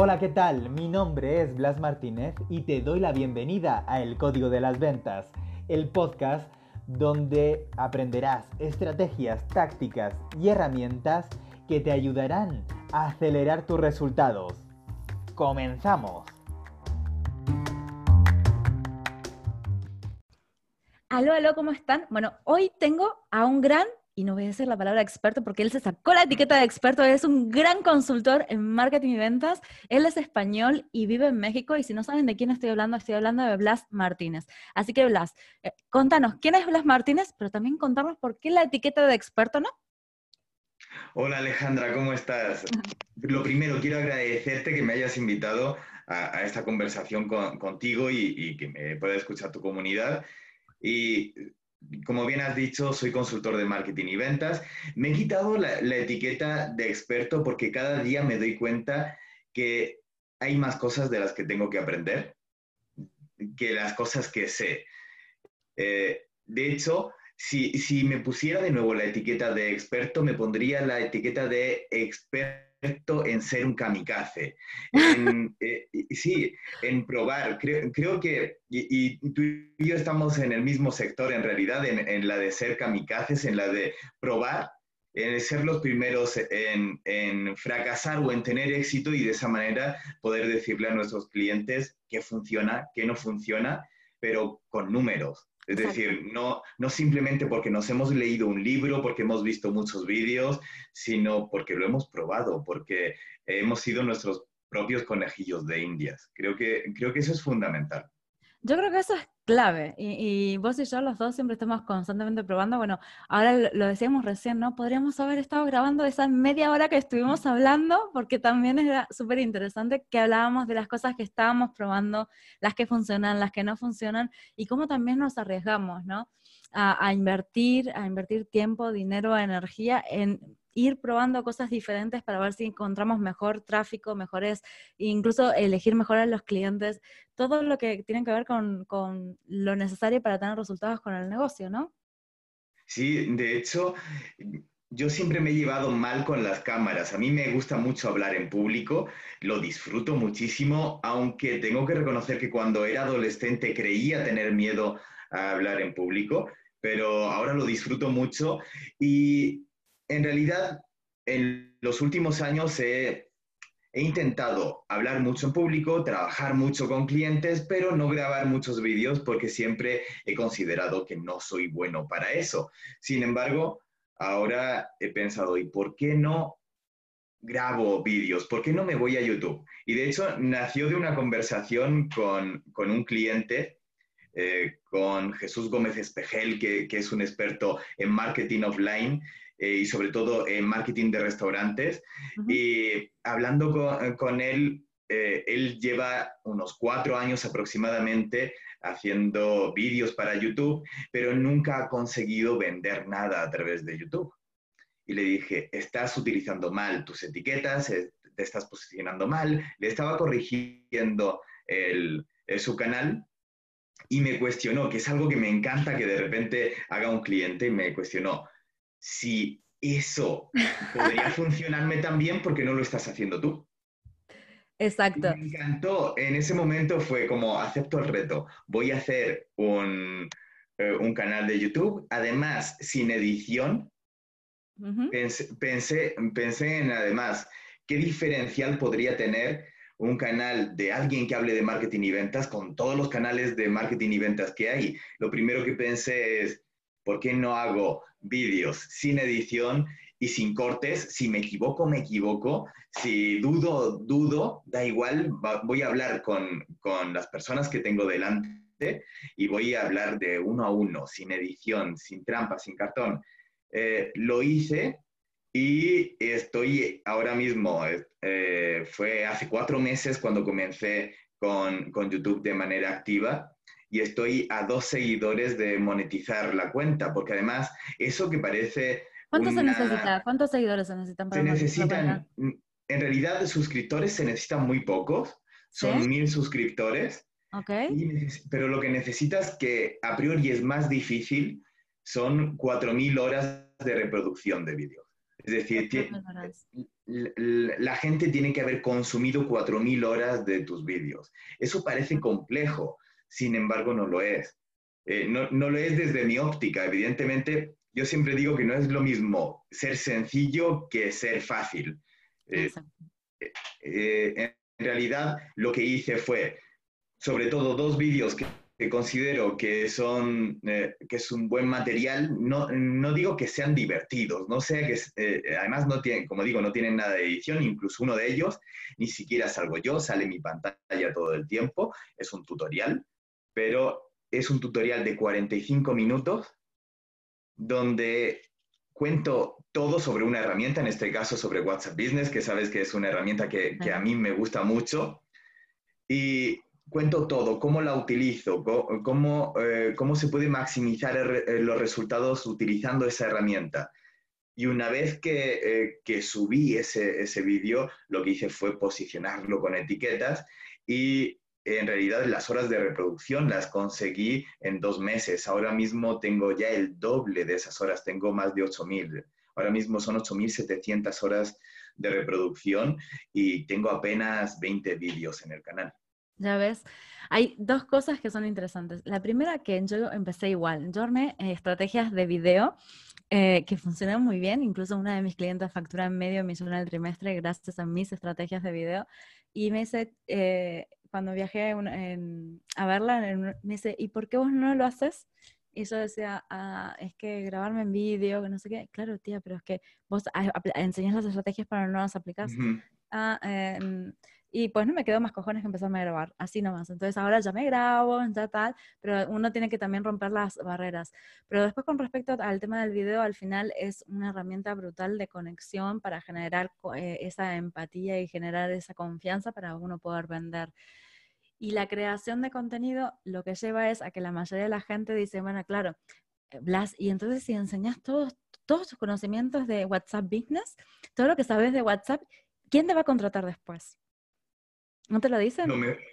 Hola, ¿qué tal? Mi nombre es Blas Martínez y te doy la bienvenida a El Código de las Ventas, el podcast donde aprenderás estrategias, tácticas y herramientas que te ayudarán a acelerar tus resultados. ¡Comenzamos! Aló, aló, ¿cómo están? Bueno, hoy tengo a un gran y no voy a decir la palabra experto porque él se sacó la etiqueta de experto, es un gran consultor en marketing y ventas, él es español y vive en México y si no saben de quién estoy hablando, estoy hablando de Blas Martínez. Así que Blas, eh, contanos, ¿quién es Blas Martínez? Pero también contarnos por qué la etiqueta de experto, ¿no? Hola Alejandra, ¿cómo estás? Lo primero, quiero agradecerte que me hayas invitado a, esta conversación contigo y, y, que me pueda escuchar tu comunidad. Y como bien has dicho, soy consultor de marketing y ventas. Me he quitado la, etiqueta de experto porque cada día me doy cuenta que hay más cosas de las que tengo que aprender que las cosas que sé. Eh, de hecho, si, si, me pusiera de nuevo la etiqueta de experto, me pondría la etiqueta de experto en ser un kamikaze, en, eh, sí, en probar. Creo, creo que, y, tú y yo estamos en el mismo sector en realidad, en, en, la de ser kamikazes, en la de probar, en ser los primeros en, en fracasar o en tener éxito y de esa manera poder decirle a nuestros clientes qué funciona, qué no funciona, pero con números. Es decir, no, no simplemente porque nos hemos leído un libro, porque hemos visto muchos vídeos, sino porque lo hemos probado, porque hemos sido nuestros propios conejillos de indias. Creo que, creo que eso es fundamental. Yo creo que eso es clave. Y, vos y yo, los dos, siempre estamos constantemente probando. Bueno, ahora lo, decíamos recién, ¿no? Podríamos haber estado grabando esa media hora que estuvimos hablando, porque también era súper interesante que hablábamos de las cosas que estábamos probando, las que funcionan, las que no funcionan, y cómo también nos arriesgamos, ¿no? A, a invertir, a invertir tiempo, dinero, energía en ir probando cosas diferentes para ver si encontramos mejor tráfico, mejores, incluso elegir mejor a los clientes, todo lo que tiene que ver con, con lo necesario para tener resultados con el negocio, ¿no? Sí, de hecho, yo siempre me he llevado mal con las cámaras. A mí me gusta mucho hablar en público, lo disfruto muchísimo, aunque tengo que reconocer que cuando era adolescente creía tener miedo a hablar en público, pero ahora lo disfruto mucho y en realidad, en los últimos años he, intentado hablar mucho en público, trabajar mucho con clientes, pero no grabar muchos vídeos porque siempre he considerado que no soy bueno para eso. Sin embargo, ahora he pensado, ¿y por qué no grabo vídeos? ¿Por qué no me voy a YouTube? Y de hecho, nació de una conversación con, un cliente, eh, con Jesús Gómez Espejel, que, que, es un experto en marketing offline, eh, y sobre todo en marketing de restaurantes. Y hablando con, él, eh, él lleva unos cuatro años aproximadamente haciendo vídeos para YouTube, pero nunca ha conseguido vender nada a través de YouTube. Y le dije, estás utilizando mal tus etiquetas, eh, te estás posicionando mal. Le estaba corrigiendo el, su canal y me cuestionó, que es algo que me encanta que de repente haga un cliente y me cuestionó, si eso podría funcionarme también, porque no lo estás haciendo tú? Exacto. me encantó. En ese momento fue como, acepto el reto, voy a hacer un, eh, un canal de YouTube, además sin edición. pensé, pensé, pensé en, además, qué diferencial podría tener un canal de alguien que hable de marketing y ventas con todos los canales de marketing y ventas que hay. Lo primero que pensé es, ¿por qué no hago vídeos sin edición y sin cortes. Si me equivoco, me equivoco. Si dudo, dudo. Da igual, voy a hablar con, las personas que tengo delante y voy a hablar de uno a uno, sin edición, sin trampa, sin cartón. Eh, lo hice y estoy ahora mismo, eh, fue hace cuatro meses cuando comencé con, con YouTube de manera activa y estoy a dos seguidores de monetizar la cuenta, porque además eso que parece... ¿Cuántos se necesita? ¿Cuántos seguidores se necesitan para Se necesitan, en realidad suscriptores se necesitan muy pocos, son mil suscriptores. Ok. pero lo que necesitas que a priori es más difícil son 4.000 horas de reproducción de vídeos. Es decir, la gente tiene que haber consumido 4.000 horas de tus vídeos. Eso parece complejo, sin embargo no lo es. Eh, no, no, lo es desde mi óptica. Evidentemente, yo siempre digo que no es lo mismo ser sencillo que ser fácil. Eh, eh, en realidad, lo que hice fue, sobre todo, dos vídeos que que considero que son eh, que es un buen material, no, no, digo que sean divertidos, no sé que además no tienen, como digo, no tienen nada de edición, incluso uno de ellos ni siquiera salgo yo, sale mi pantalla todo el tiempo, es un tutorial, pero es un tutorial de 45 minutos donde cuento todo sobre una herramienta, en este caso sobre WhatsApp Business, que sabes que es una herramienta que, que a mí me gusta mucho. Y cuento todo, cómo la utilizo, cómo, eh, cómo se puede maximizar eh, los resultados utilizando esa herramienta. Y una vez que, eh, que subí ese, ese vídeo, lo que hice fue posicionarlo con etiquetas y en realidad las horas de reproducción las conseguí en dos meses. Ahora mismo tengo ya el doble de esas horas, tengo más de 8.000. Ahora mismo son 8.700 horas de reproducción y tengo apenas 20 vídeos en el canal. Ya ves, hay dos cosas que son interesantes. La primera que yo empecé igual, yo armé eh, estrategias de video eh, que funcionan muy bien, incluso una de mis clientes factura medio millón al trimestre gracias a mis estrategias de video y me dice, eh, cuando viajé a verla, me dice, ¿y por qué vos no lo haces? Y yo decía, ah, es que grabarme en vídeo, que no sé qué. Claro, tía, pero es que vos enseñas las estrategias para no las aplicas. ah, em, y pues no me quedó más cojones que empezarme a grabar, así nomás. Entonces ahora ya me grabo, ya tal, pero uno tiene que también romper las barreras. Pero después con respecto al tema del video, al final es una herramienta brutal de conexión para generar eh, esa empatía y generar esa confianza para uno poder vender. Y la creación de contenido lo que lleva es a que la mayoría de la gente dice, bueno, claro, eh, Blas, y entonces si enseñas todos, todos tus conocimientos de WhatsApp Business, todo lo que sabes de WhatsApp, ¿quién te va a contratar después? ¿No te lo dicen?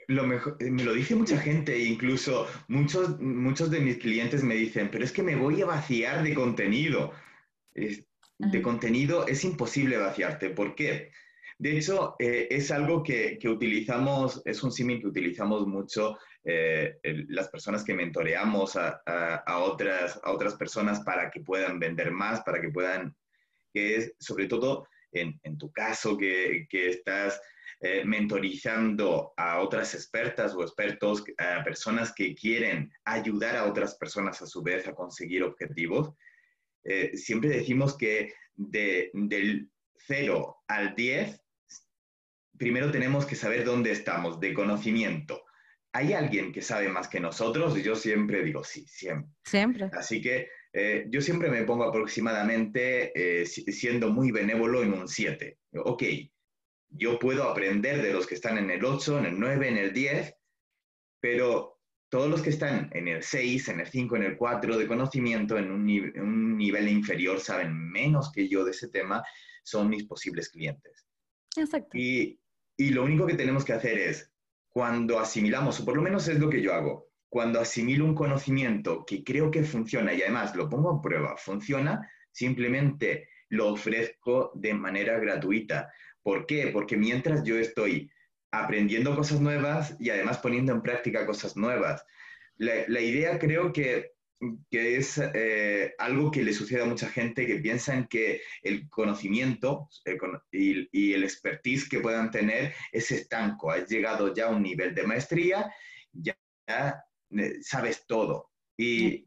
Lo mejor, eh, me lo dice mucha gente, incluso muchos, muchos de mis clientes me dicen, pero es que me voy a vaciar de contenido. de contenido es imposible vaciarte. ¿Por qué? De hecho, eh, es algo que, que, utilizamos, es un símil que utilizamos mucho eh, las personas que mentoreamos a, a, otras, a otras personas para que puedan vender más, para que puedan, que es sobre todo en, en tu caso, que, que estás eh, mentorizando a otras expertas o expertos, a personas que quieren ayudar a otras personas a su vez a conseguir objetivos, eh, siempre decimos que de, del 0 al 10, primero tenemos que saber dónde estamos, de conocimiento. ¿Hay alguien que sabe más que nosotros? Y yo siempre digo sí, siempre. Siempre. Así que eh, yo siempre me pongo aproximadamente, siendo muy benévolo, en un 7. Ok, yo puedo aprender de los que están en el 8, en el 9, en el 10, pero todos los que están en el 6, en el 5, en el 4 de conocimiento, en un, nivel inferior, saben menos que yo de ese tema, son mis posibles clientes. Exacto. Y, y lo único que tenemos que hacer es, cuando asimilamos, o por lo menos es lo que yo hago, cuando asimilo un conocimiento que creo que funciona y además lo pongo a prueba, funciona, simplemente lo ofrezco de manera gratuita. ¿Por qué? Porque mientras yo estoy aprendiendo cosas nuevas y además poniendo en práctica cosas nuevas, la, idea creo que, es eh, algo que le sucede a mucha gente que piensan que el conocimiento y, el expertise que puedan tener es estanco. Has llegado ya a un nivel de maestría, ya, eh, sabes todo. Y,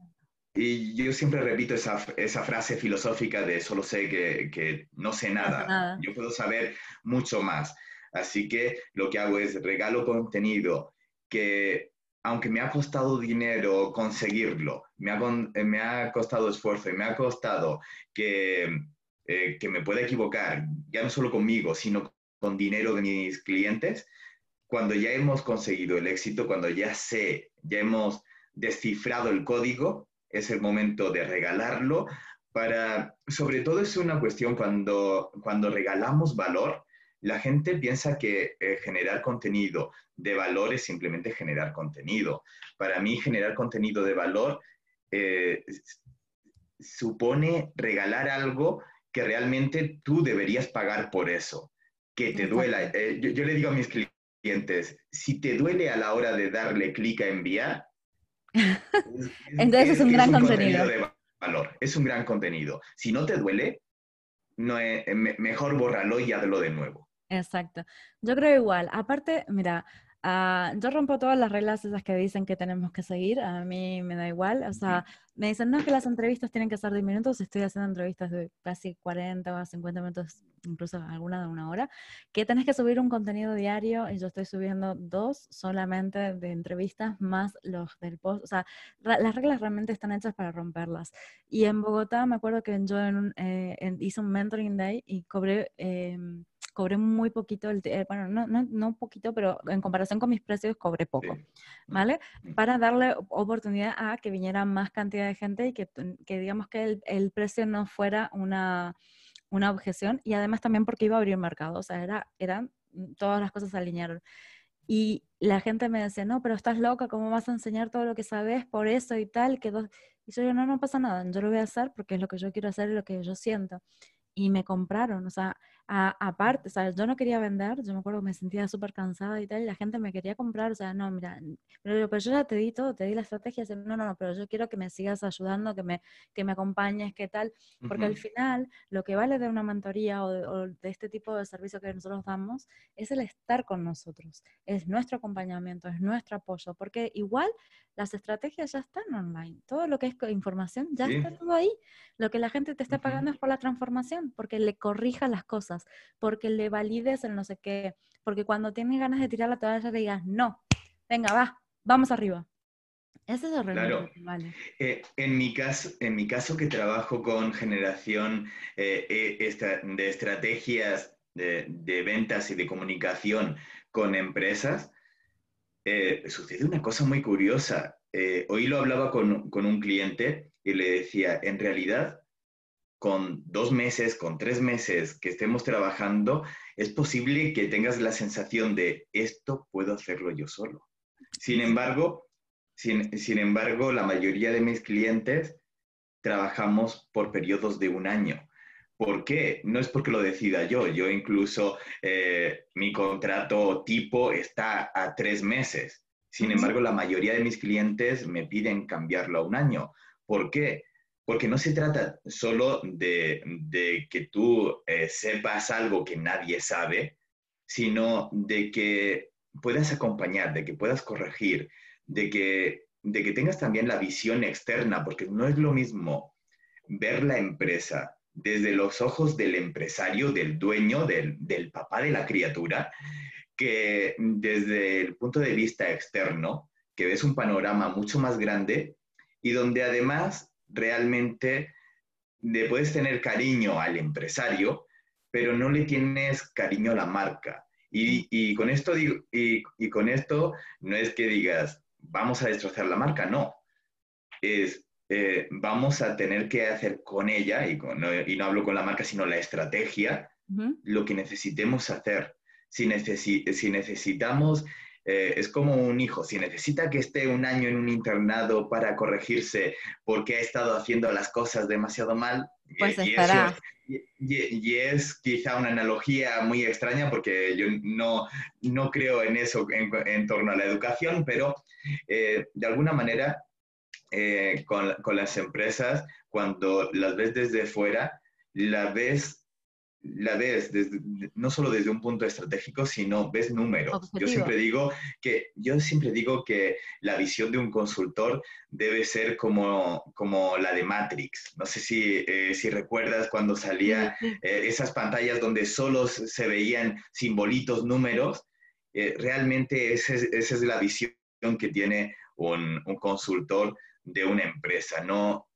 y yo siempre repito esa, esa, frase filosófica de solo sé que, que no sé nada. Yo puedo saber mucho más. Así que lo que hago es regalo contenido que, aunque me ha costado dinero conseguirlo, me ha, eh, me ha costado esfuerzo y me ha costado que, eh, que me pueda equivocar, ya no solo conmigo, sino con dinero de mis clientes, cuando ya hemos conseguido el éxito, cuando ya sé, ya hemos descifrado el código, es el momento de regalarlo. Para, sobre todo es una cuestión cuando, cuando regalamos valor, la gente piensa que eh, generar contenido de valor es simplemente generar contenido. Para mí, generar contenido de valor eh, supone regalar algo que realmente tú deberías pagar por eso, que te duela. Eh, yo, le digo a mis clientes, si te duele a la hora de darle clic a enviar, entonces es, un gran contenido. de valor, es un gran contenido. Si no te duele, no es, mejor bórralo y hazlo de nuevo. Exacto. Yo creo igual. Aparte, mira, Ah, yo rompo todas las reglas esas que dicen que tenemos que seguir, a mí me da igual, o sea, me dicen, no, que las entrevistas tienen que ser de minutos, estoy haciendo entrevistas de casi 40 o 50 minutos, incluso alguna de una hora, que tenés que subir un contenido diario y yo estoy subiendo dos solamente de entrevistas más los del post, o sea, las reglas realmente están hechas para romperlas. Y en Bogotá me acuerdo que yo en eh, hice un mentoring day y cobré... Eh, cobré muy poquito, el, eh, bueno, no, no, no poquito, pero en comparación con mis precios cobré poco, ¿vale? Para darle oportunidad a que viniera más cantidad de gente y que, que digamos que el, el, precio no fuera una, una objeción y además también porque iba a abrir mercado, o sea, era, eran, mm, todas las cosas se alinearon. Y la gente me decía, no, pero estás loca, ¿cómo vas a enseñar todo lo que sabes por eso y tal? Que Y yo, no, no pasa nada, yo lo voy a hacer porque es lo que yo quiero hacer y lo que yo siento. Y me compraron, o sea, aparte, ¿sabes? Yo no quería vender, yo me acuerdo que me sentía súper cansada y tal, y la gente me quería comprar, o sea, no, mira, pero, pero yo ya te di todo, te di la estrategia, no, no, no, pero yo quiero que me sigas ayudando, que me, que me acompañes, qué tal, porque al final lo que vale de una mentoría o de, este tipo de servicio que nosotros damos es el estar con nosotros, es nuestro acompañamiento, es nuestro apoyo, porque igual las estrategias ya están online, todo lo que es información ya está todo ahí, lo que la gente te está pagando es por la transformación, porque le corrija las cosas porque le valides el no sé qué, porque cuando tienes ganas de tirar la toalla le digas, no, venga, va, vamos arriba. Ese es el claro. vale. Eh, en, mi caso, en mi caso que trabajo con generación eh, eh, de estrategias de, ventas y de comunicación con empresas, sucede una cosa muy curiosa. hoy lo hablaba con, con un cliente y le decía, en realidad con dos meses, con tres meses que estemos trabajando, es posible que tengas la sensación de esto puedo hacerlo yo solo. Sin embargo, sin, embargo, la mayoría de mis clientes trabajamos por periodos de un año. ¿Por qué? No es porque lo decida yo. Yo incluso eh, mi contrato tipo está a tres meses. Sin embargo, la mayoría de mis clientes me piden cambiarlo a un año. ¿Por qué? Porque no se trata solo de, que tú eh, sepas algo que nadie sabe, sino de que puedas acompañar, de que puedas corregir, de que, de que tengas también la visión externa, porque no es lo mismo ver la empresa desde los ojos del empresario, del dueño, del, del papá de la criatura, que desde el punto de vista externo, que ves un panorama mucho más grande y donde además realmente le puedes tener cariño al empresario, pero no le tienes cariño a la marca. Y, con esto digo, y, con esto no es que digas, vamos a destrozar la marca, no. Es, eh, vamos a tener que hacer con ella, y, y, no hablo con la marca, sino la estrategia, lo que necesitemos hacer. Si, si necesitamos eh, es como un hijo, si necesita que esté un año en un internado para corregirse porque ha estado haciendo las cosas demasiado mal, pues y, estará. y, es quizá una analogía muy extraña porque yo no, no creo en eso en, torno a la educación, pero eh, de alguna manera eh, con, con las empresas, cuando las ves desde fuera, la ves la ves no solo desde un punto estratégico, sino ves números. Yo siempre digo que yo siempre digo que la visión de un consultor debe ser como, como la de Matrix. No sé si, eh, si recuerdas cuando salía eh, esas pantallas donde solo se veían simbolitos, números. Eh, realmente esa es, esa es, la visión que tiene un, un consultor de una empresa. No,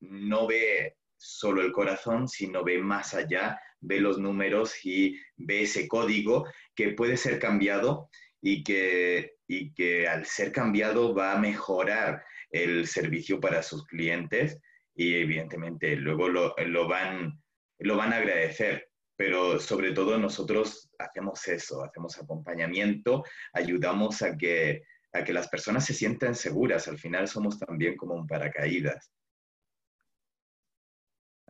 no ve solo el corazón, sino ve más allá, ve los números y ve ese código que puede ser cambiado y que, y que al ser cambiado va a mejorar el servicio para sus clientes y evidentemente luego lo, lo, van, lo van a agradecer. Pero sobre todo nosotros hacemos eso, hacemos acompañamiento, ayudamos a que, a que las personas se sientan seguras. Al final somos también como un paracaídas.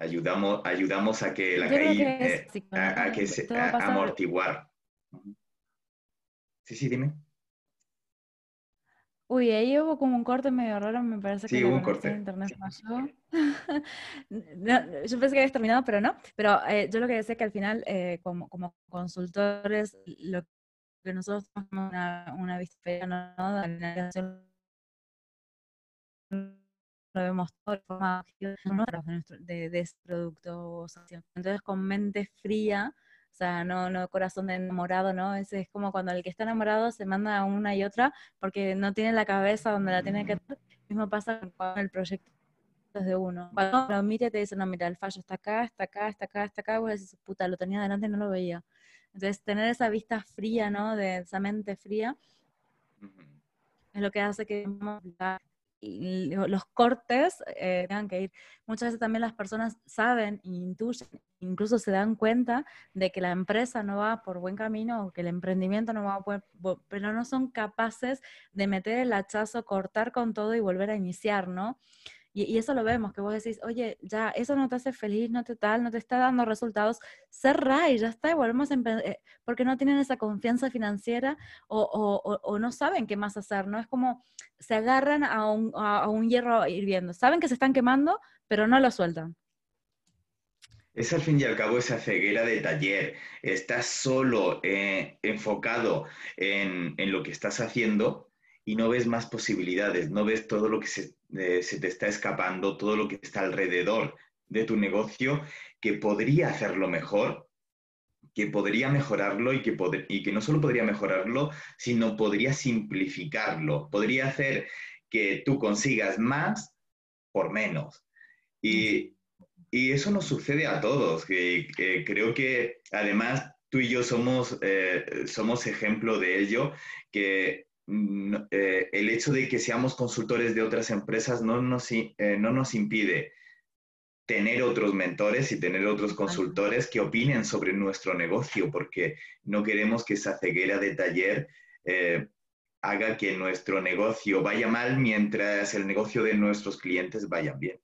Ayudamos, ayudamos a que la caída, eh, a, que se, amortiguar. Sí, sí, dime. Uy, ahí hubo como un corte medio raro, me parece que la un corte. de internet falló. yo pensé que habías terminado, pero no. Pero eh, yo lo que decía es que al final, eh, como, como consultores, lo que nosotros tenemos una, una vista ¿no? de lo vemos todo de forma de, de ese producto. Entonces, con mente fría, o sea, no, no corazón de enamorado, ¿no? Ese es como cuando el que está enamorado se manda una y otra porque no tiene la cabeza donde la tiene que tener. Mismo pasa con el proyecto de uno. Cuando lo mira te dice, no, mira, el fallo está acá, está acá, está acá, está acá, vos decís, puta, lo tenía delante y no lo veía. Entonces, tener esa vista fría, ¿no? De esa mente fría, es lo que hace que los cortes eh, tengan que ir. Muchas veces también las personas saben, intuyen, incluso se dan cuenta de que la empresa no va por buen camino o que el emprendimiento no va por, pero no son capaces de meter el hachazo, cortar con todo y volver a iniciar, ¿no? Y, eso lo vemos, que vos decís, oye, ya, eso no te hace feliz, no te tal, no te está dando resultados, cerra y ya está, y volvemos a eh, porque no tienen esa confianza financiera o, no saben qué más hacer, ¿no? Es como se agarran a un, a, un hierro hirviendo, saben que se están quemando, pero no lo sueltan. Es al fin y al cabo esa ceguera de taller. Estás solo eh, enfocado en, en, lo que estás haciendo y no ves más posibilidades, no ves todo lo que se, eh, se, te está escapando, todo lo que está alrededor de tu negocio que podría hacerlo mejor, que podría mejorarlo y que, y que no solo podría mejorarlo, sino podría simplificarlo, podría hacer que tú consigas más por menos. Y, y eso nos sucede a todos, que, creo que además tú y yo somos, eh, somos ejemplo de ello, que eh, el hecho de que seamos consultores de otras empresas no nos, eh, no nos impide tener otros mentores y tener otros consultores que opinen sobre nuestro negocio, porque no queremos que esa ceguera de taller eh, haga que nuestro negocio vaya mal mientras el negocio de nuestros clientes vaya bien.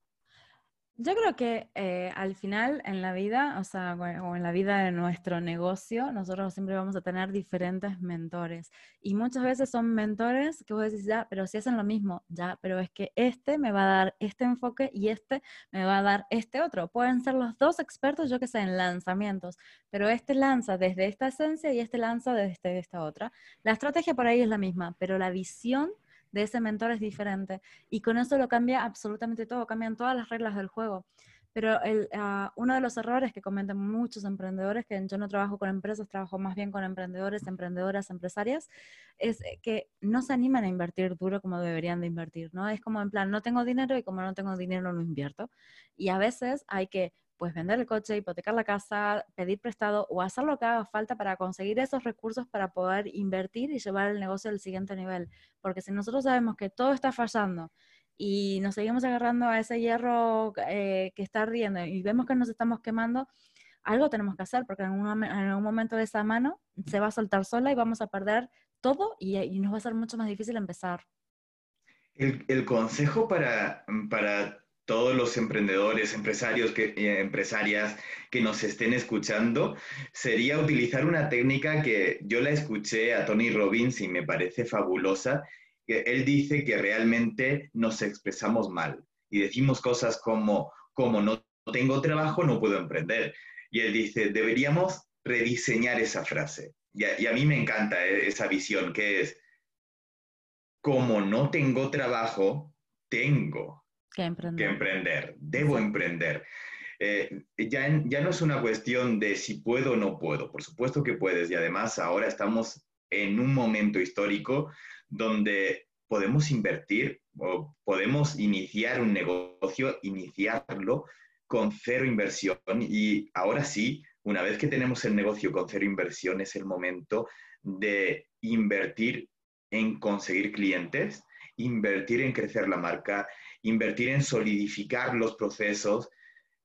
Yo creo que eh, al final en la vida, o sea, o en la vida de nuestro negocio, nosotros siempre vamos a tener diferentes mentores. Y muchas veces son mentores que vos decís, ya, pero si hacen lo mismo, ya, pero es que este me va a dar este enfoque y este me va a dar este otro. Pueden ser los dos expertos, yo que sé, en lanzamientos, pero este lanza desde esta esencia y este lanza desde esta otra. La estrategia por ahí es la misma, pero la visión de ese mentor es diferente. Y con eso lo cambia absolutamente todo, cambian todas las reglas del juego. Pero el, ah, uno de los errores que cometen muchos emprendedores, que yo no trabajo con empresas, trabajo más bien con emprendedores, emprendedoras, empresarias, es que no se animan a invertir duro como deberían de invertir, ¿no? Es como en plan, no tengo dinero y como no tengo dinero no invierto. Y a veces hay que pues vender el coche, hipotecar la casa, pedir prestado o hacer lo que haga falta para conseguir esos recursos para poder invertir y llevar el negocio al siguiente nivel. Porque si nosotros sabemos que todo está fallando y nos seguimos agarrando a ese hierro eh, que está ardiendo y vemos que nos estamos quemando, algo tenemos que hacer porque en un, en un momento de esa mano se va a soltar sola y vamos a perder todo y, y nos va a ser mucho más difícil empezar. El, el consejo para, para todos los emprendedores, empresarios, eh, empresarias que nos estén escuchando, sería utilizar una técnica que yo la escuché a Tony Robbins y me parece fabulosa. Él dice que realmente nos expresamos mal y decimos cosas como, como no tengo trabajo, no puedo emprender. Y él dice, deberíamos rediseñar esa frase. Y a, mí me encanta eh, esa visión que es, como no tengo trabajo, tengo que emprender. Debo emprender. Eh, ya, ya no es una cuestión de si puedo o no puedo. Por supuesto que puedes. Y además ahora estamos en un momento histórico donde podemos invertir o podemos iniciar un negocio, iniciarlo con cero inversión. Y ahora sí, una vez que tenemos el negocio con cero inversión, es el momento de invertir en conseguir clientes, invertir en crecer la marca, invertir en solidificar los procesos,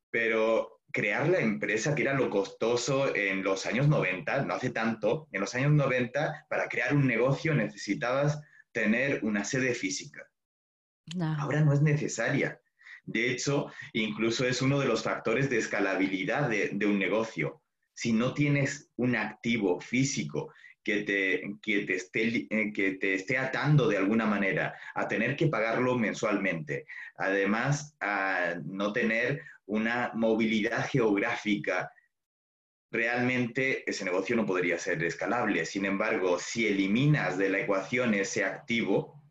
pero crear la empresa, que era lo costoso en los años 90, no hace tanto, en los años 90, para crear un negocio necesitabas tener una sede física. Ahora no es necesaria. De hecho, incluso es uno de los factores de escalabilidad de, un negocio. Si no tienes un activo físico que te, te esté, eh, que te esté atando de alguna manera a tener que pagarlo mensualmente, además a no tener una movilidad geográfica, realmente ese negocio no podría ser escalable. Sin embargo, si eliminas de la ecuación ese activo,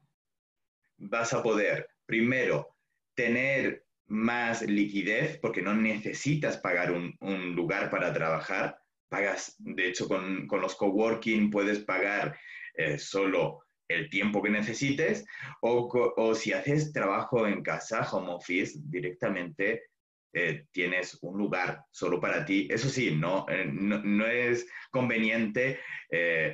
vas a poder, primero, tener más liquidez porque no necesitas pagar un, lugar para trabajar. Pagas, de hecho, con, los coworking puedes pagar eh, solo el tiempo que necesites o, o, si haces trabajo en casa, home office, directamente eh, tienes un lugar solo para ti. Eso sí, no, eh, no, es conveniente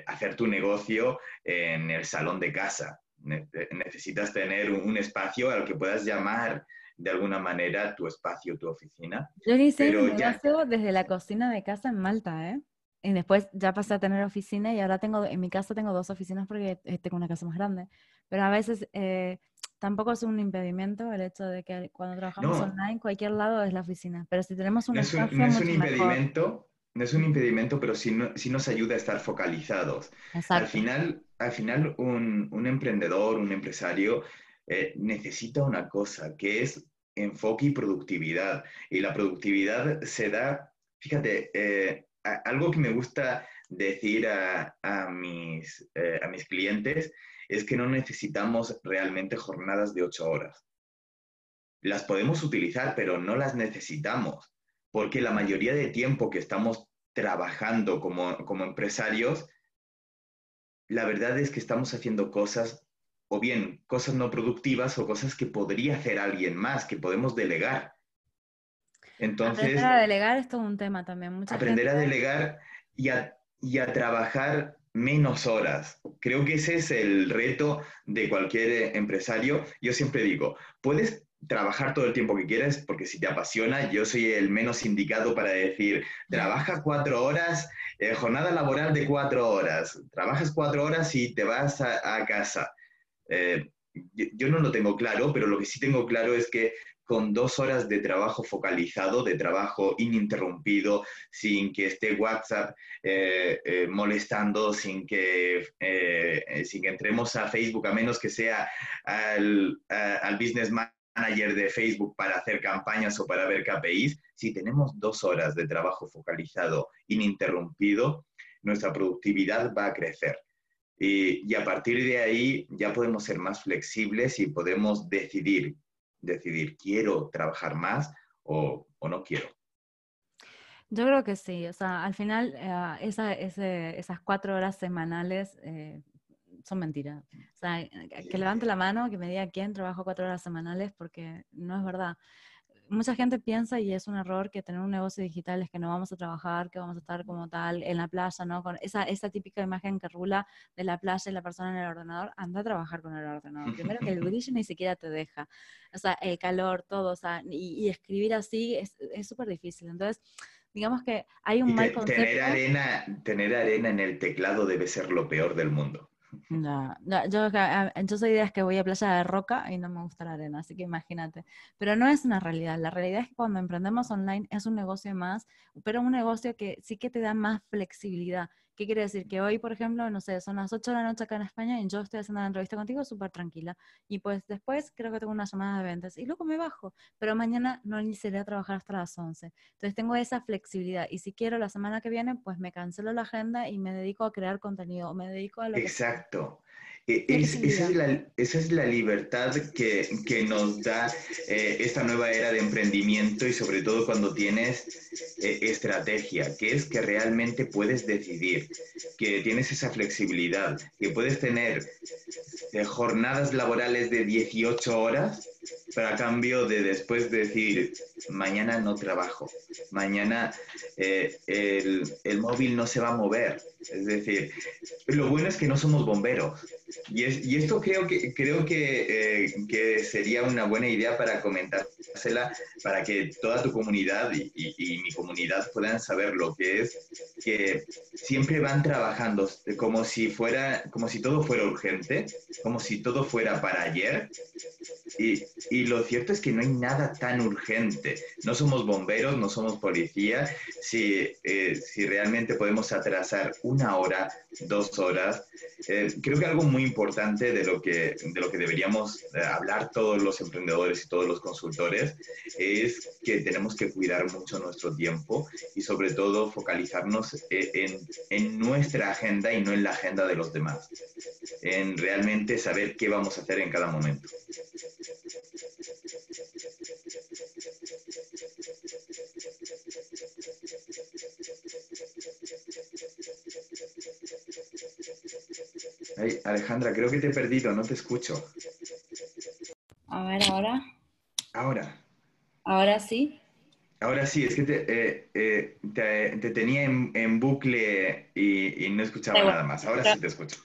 hacer tu negocio en el salón de casa necesitas tener un, espacio al que puedas llamar de alguna manera tu espacio, tu oficina. Yo hice mi negocio desde la cocina de casa en Malta, ¿eh? Y después ya pasé a tener oficina y ahora tengo, en mi casa tengo dos oficinas porque eh, tengo una casa más grande. Pero a veces eh, tampoco es un impedimento el hecho de que cuando trabajamos online, cualquier lado es la oficina. Pero si tenemos un no espacio. Es un, no es un impedimento, no es un impedimento, pero sí, nos ayuda a estar focalizados. Al final, al final un, emprendedor, un empresario, eh, necesita una cosa, que es enfoque y productividad. Y la productividad se da, fíjate, eh, algo que me gusta decir a, mis, eh, a mis clientes es que no necesitamos realmente jornadas de ocho horas. Las podemos utilizar, pero no las necesitamos porque la mayoría de tiempo que estamos trabajando como, empresarios, la verdad es que estamos haciendo cosas, o bien cosas no productivas o cosas que podría hacer alguien más, que podemos delegar. Entonces, aprender a delegar es todo un tema también. aprender a delegar y a, y a trabajar menos horas. Creo que ese es el reto de cualquier empresario. Yo siempre digo, puedes trabajar todo el tiempo que quieres, porque si te apasiona, yo soy el menos indicado para decir, trabaja cuatro horas, eh, jornada laboral de cuatro horas, trabajas cuatro horas y te vas a, casa. Eh, yo, no lo tengo claro, pero lo que sí tengo claro es que con dos horas de trabajo focalizado, de trabajo ininterrumpido, sin que esté WhatsApp eh, molestando, sin que, sin que entremos a Facebook, a menos que sea al business manager de Facebook para hacer campañas o para ver KPIs, si tenemos dos horas de trabajo focalizado ininterrumpido, nuestra productividad va a crecer. Y, a partir de ahí ya podemos ser más flexibles y podemos decidir, decidir, quiero trabajar más o, no quiero. Yo creo que sí, o sea, al final eh, esas cuatro horas semanales eh, son mentiras. O sea, eh, que levante la mano, que me diga quién trabajo cuatro horas semanales, porque no es verdad. Mucha gente piensa, y es un error, que tener un negocio digital es que no vamos a trabajar, que vamos a estar como tal en la playa, ¿no? Con esa, esa típica imagen que rula de la playa y la persona en el ordenador, anda a trabajar con el ordenador. Primero que el brillo ni siquiera te deja. O sea, el calor, todo, o sea, y, escribir así es súper difícil. Entonces, digamos que hay un mal concepto. Tener arena, tener arena en el teclado debe ser lo peor del mundo. No, no yo, yo soy de que voy a playa de roca y no me gusta la arena, así que imagínate. Pero no es una realidad. La realidad es que cuando emprendemos online es un negocio más, pero un negocio que sí que te da más flexibilidad. ¿Qué quiere decir? Que hoy, por ejemplo, no sé, son las 8 de la noche acá en España y yo estoy haciendo la entrevista contigo súper tranquila. Y pues después creo que tengo una llamada de ventas y luego me bajo. Pero mañana no iniciaré a trabajar hasta las 11. Entonces tengo esa flexibilidad. Y si quiero la semana que viene, pues me cancelo la agenda y me dedico a crear contenido o me dedico a lo Exacto. E, esa, es la, libertad que, nos da eh, esta nueva era de emprendimiento y sobre todo cuando tienes eh, estrategia, que es que realmente puedes decidir, que tienes esa flexibilidad, que puedes tener eh, jornadas laborales de 18 horas, pero a cambio de después decir, mañana no trabajo, mañana el móvil no se va a mover. Es decir, lo bueno es que no somos bomberos Y, y esto creo que, creo que, eh, que, sería una buena idea para comentársela, para que toda tu comunidad y, y, mi comunidad puedan saber lo que es, que siempre van trabajando como si, fuera, como si todo fuera urgente, como si todo fuera para ayer. Y, y lo cierto es que no hay nada tan urgente. No somos bomberos, no somos policía. Si, eh, si realmente podemos atrasar una hora, dos horas, eh, creo que algo muy importante de lo que, de lo que deberíamos eh, hablar todos los emprendedores y todos los consultores es que tenemos que cuidar mucho nuestro tiempo y sobre todo focalizarnos eh, en, en nuestra agenda y no en la agenda de los demás, en realmente saber qué vamos a hacer en cada momento. Alejandra, creo que te he perdido, no te escucho. A ver, ahora. Ahora. Ahora sí. Ahora sí, es que te, eh, eh, te, tenía en, bucle y, no escuchaba nada más. Ahora sí te escucho.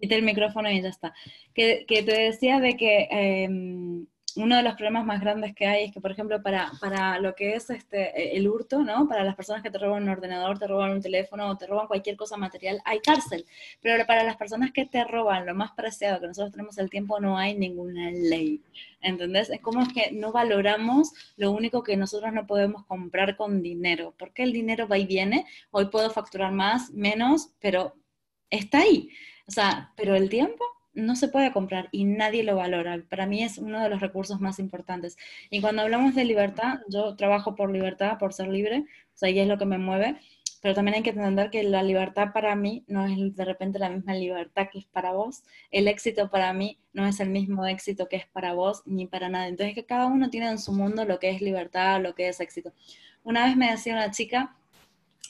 Quité el micrófono y ya está. Que, te decía de que em, uno de los problemas más grandes que hay es que, por ejemplo, para, para lo que es este, el hurto, ¿no? Para las personas que te roban un ordenador, te roban un teléfono o te roban cualquier cosa material, hay cárcel. Pero para las personas que te roban lo más preciado, que nosotros tenemos el tiempo, no hay ninguna ley. ¿Entendés? Es como que no valoramos lo único que nosotros no podemos comprar con dinero. Porque el dinero va y viene. Hoy puedo facturar más, menos, pero está ahí. O sea, pero el tiempo no se puede comprar y nadie lo valora. Para mí es uno de los recursos más importantes. Y cuando hablamos de libertad, yo trabajo por libertad, por ser libre, o sea, y es lo que me mueve, pero también hay que entender que la libertad para mí no es de repente la misma libertad que es para vos, el éxito para mí no es el mismo éxito que es para vos ni para nadie. Entonces, que cada uno tiene en su mundo lo que es libertad, lo que es éxito. Una vez me decía una chica,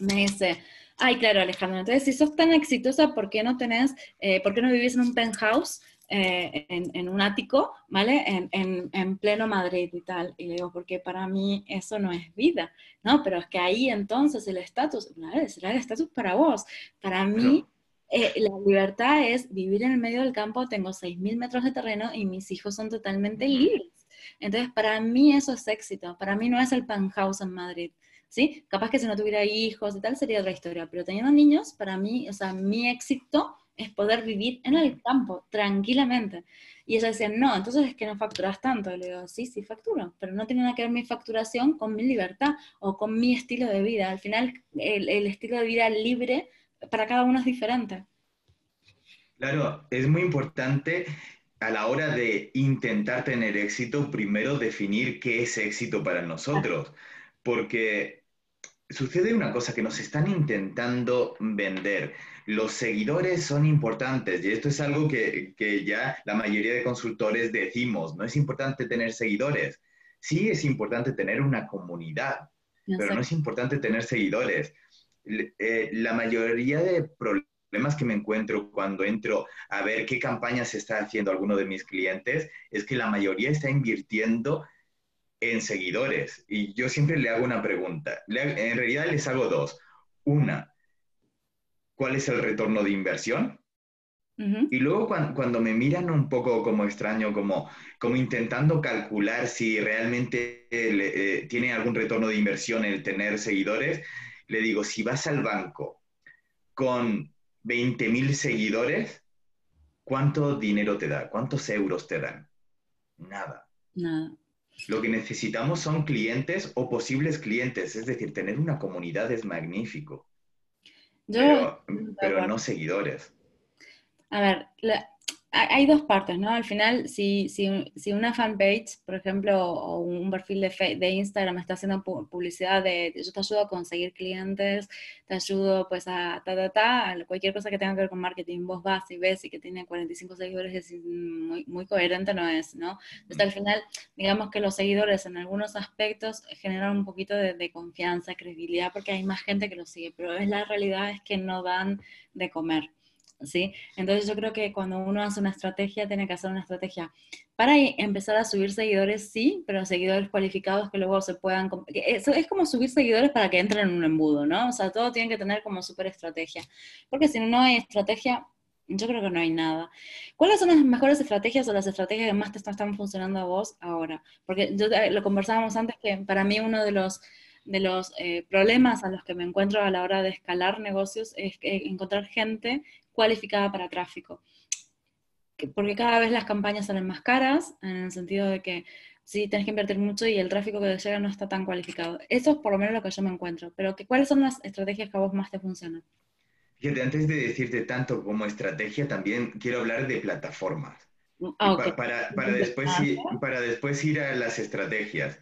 me dice, Ay, claro, Alejandro. Entonces, si sos tan exitosa, ¿por qué no tenés, eh, por qué no vivís en un penthouse, eh, en, un ático, ¿vale? En, pleno Madrid y tal. Y le digo, porque para mí eso no es vida, ¿no? Pero es que ahí entonces el estatus, ¿vale? Será el estatus para vos. Para mí, eh, la libertad es vivir en el medio del campo, tengo 6.000 metros de terreno y mis hijos son totalmente libres. Entonces, para mí eso es éxito. Para mí no es el penthouse en Madrid. ¿Sí? Capaz que si no tuviera hijos y tal sería otra historia, pero teniendo niños, para mí, o sea, mi éxito es poder vivir en el campo tranquilamente. Y ella decía, no, entonces es que no facturas tanto. le digo, sí, sí facturo, pero no tiene nada que ver mi facturación con mi libertad o con mi estilo de vida. Al final, el, el estilo de vida libre para cada uno es diferente. Claro, es muy importante a la hora de intentar tener éxito, primero definir qué es éxito para nosotros, porque sucede una cosa que nos están intentando vender. Los seguidores son importantes y esto es algo que, ya la mayoría de consultores decimos. No es importante tener seguidores. Sí es importante tener una comunidad, pero no es importante tener seguidores. Eh, la mayoría de problemas que me encuentro cuando entro a ver qué campañas está haciendo alguno de mis clientes es que la mayoría está invirtiendo en seguidores. Y yo siempre le hago una pregunta. en realidad les hago dos. Una, ¿cuál es el retorno de inversión? Y luego cuando, me miran un poco como extraño, como, como intentando calcular si realmente eh, tiene algún retorno de inversión el tener seguidores, le digo, si vas al banco con 20.000 seguidores, ¿cuánto dinero te da? ¿Cuántos euros te dan? Nada. Nada. Lo que necesitamos son clientes o posibles clientes, es decir, tener una comunidad es magnífico, pero, pero no seguidores. A ver, la, hay dos partes, ¿no? Al final, si, si, si, una fanpage, por ejemplo, o un perfil de, de Instagram está haciendo publicidad de yo te ayudo a conseguir clientes, te ayudo pues a ta, ta, ta, cualquier cosa que tenga que ver con marketing, vos vas y ves y que tiene 45 seguidores, es muy, muy coherente no es, ¿no? Entonces al final, digamos que los seguidores en algunos aspectos generan un poquito de, de confianza, credibilidad, porque hay más gente que los sigue, pero es la realidad es que no dan de comer. ¿Sí? Entonces yo creo que cuando uno hace una estrategia, tiene que hacer una estrategia para empezar a subir seguidores, sí, pero seguidores cualificados que luego se puedan... Eso es como subir seguidores para que entren en un embudo, ¿no? O sea, todo tiene que tener como súper estrategia. Porque si no hay estrategia, Yo creo que no hay nada. ¿Cuáles son las mejores estrategias o las estrategias que más te están funcionando a vos ahora? Porque yo eh, lo conversábamos antes que para mí uno de los, de los eh, problemas a los que me encuentro a la hora de escalar negocios es encontrar gente cualificada para tráfico. Porque cada vez las campañas salen más caras, en el sentido de que sí, tienes que invertir mucho y el tráfico que te llega no está tan cualificado. Eso es por lo menos lo que yo me encuentro. Pero ¿cuáles son las estrategias que a vos más te funcionan? Fíjate, antes de decirte tanto como estrategia, también quiero hablar de plataformas. Ah, para, después ir, para después ir a las estrategias.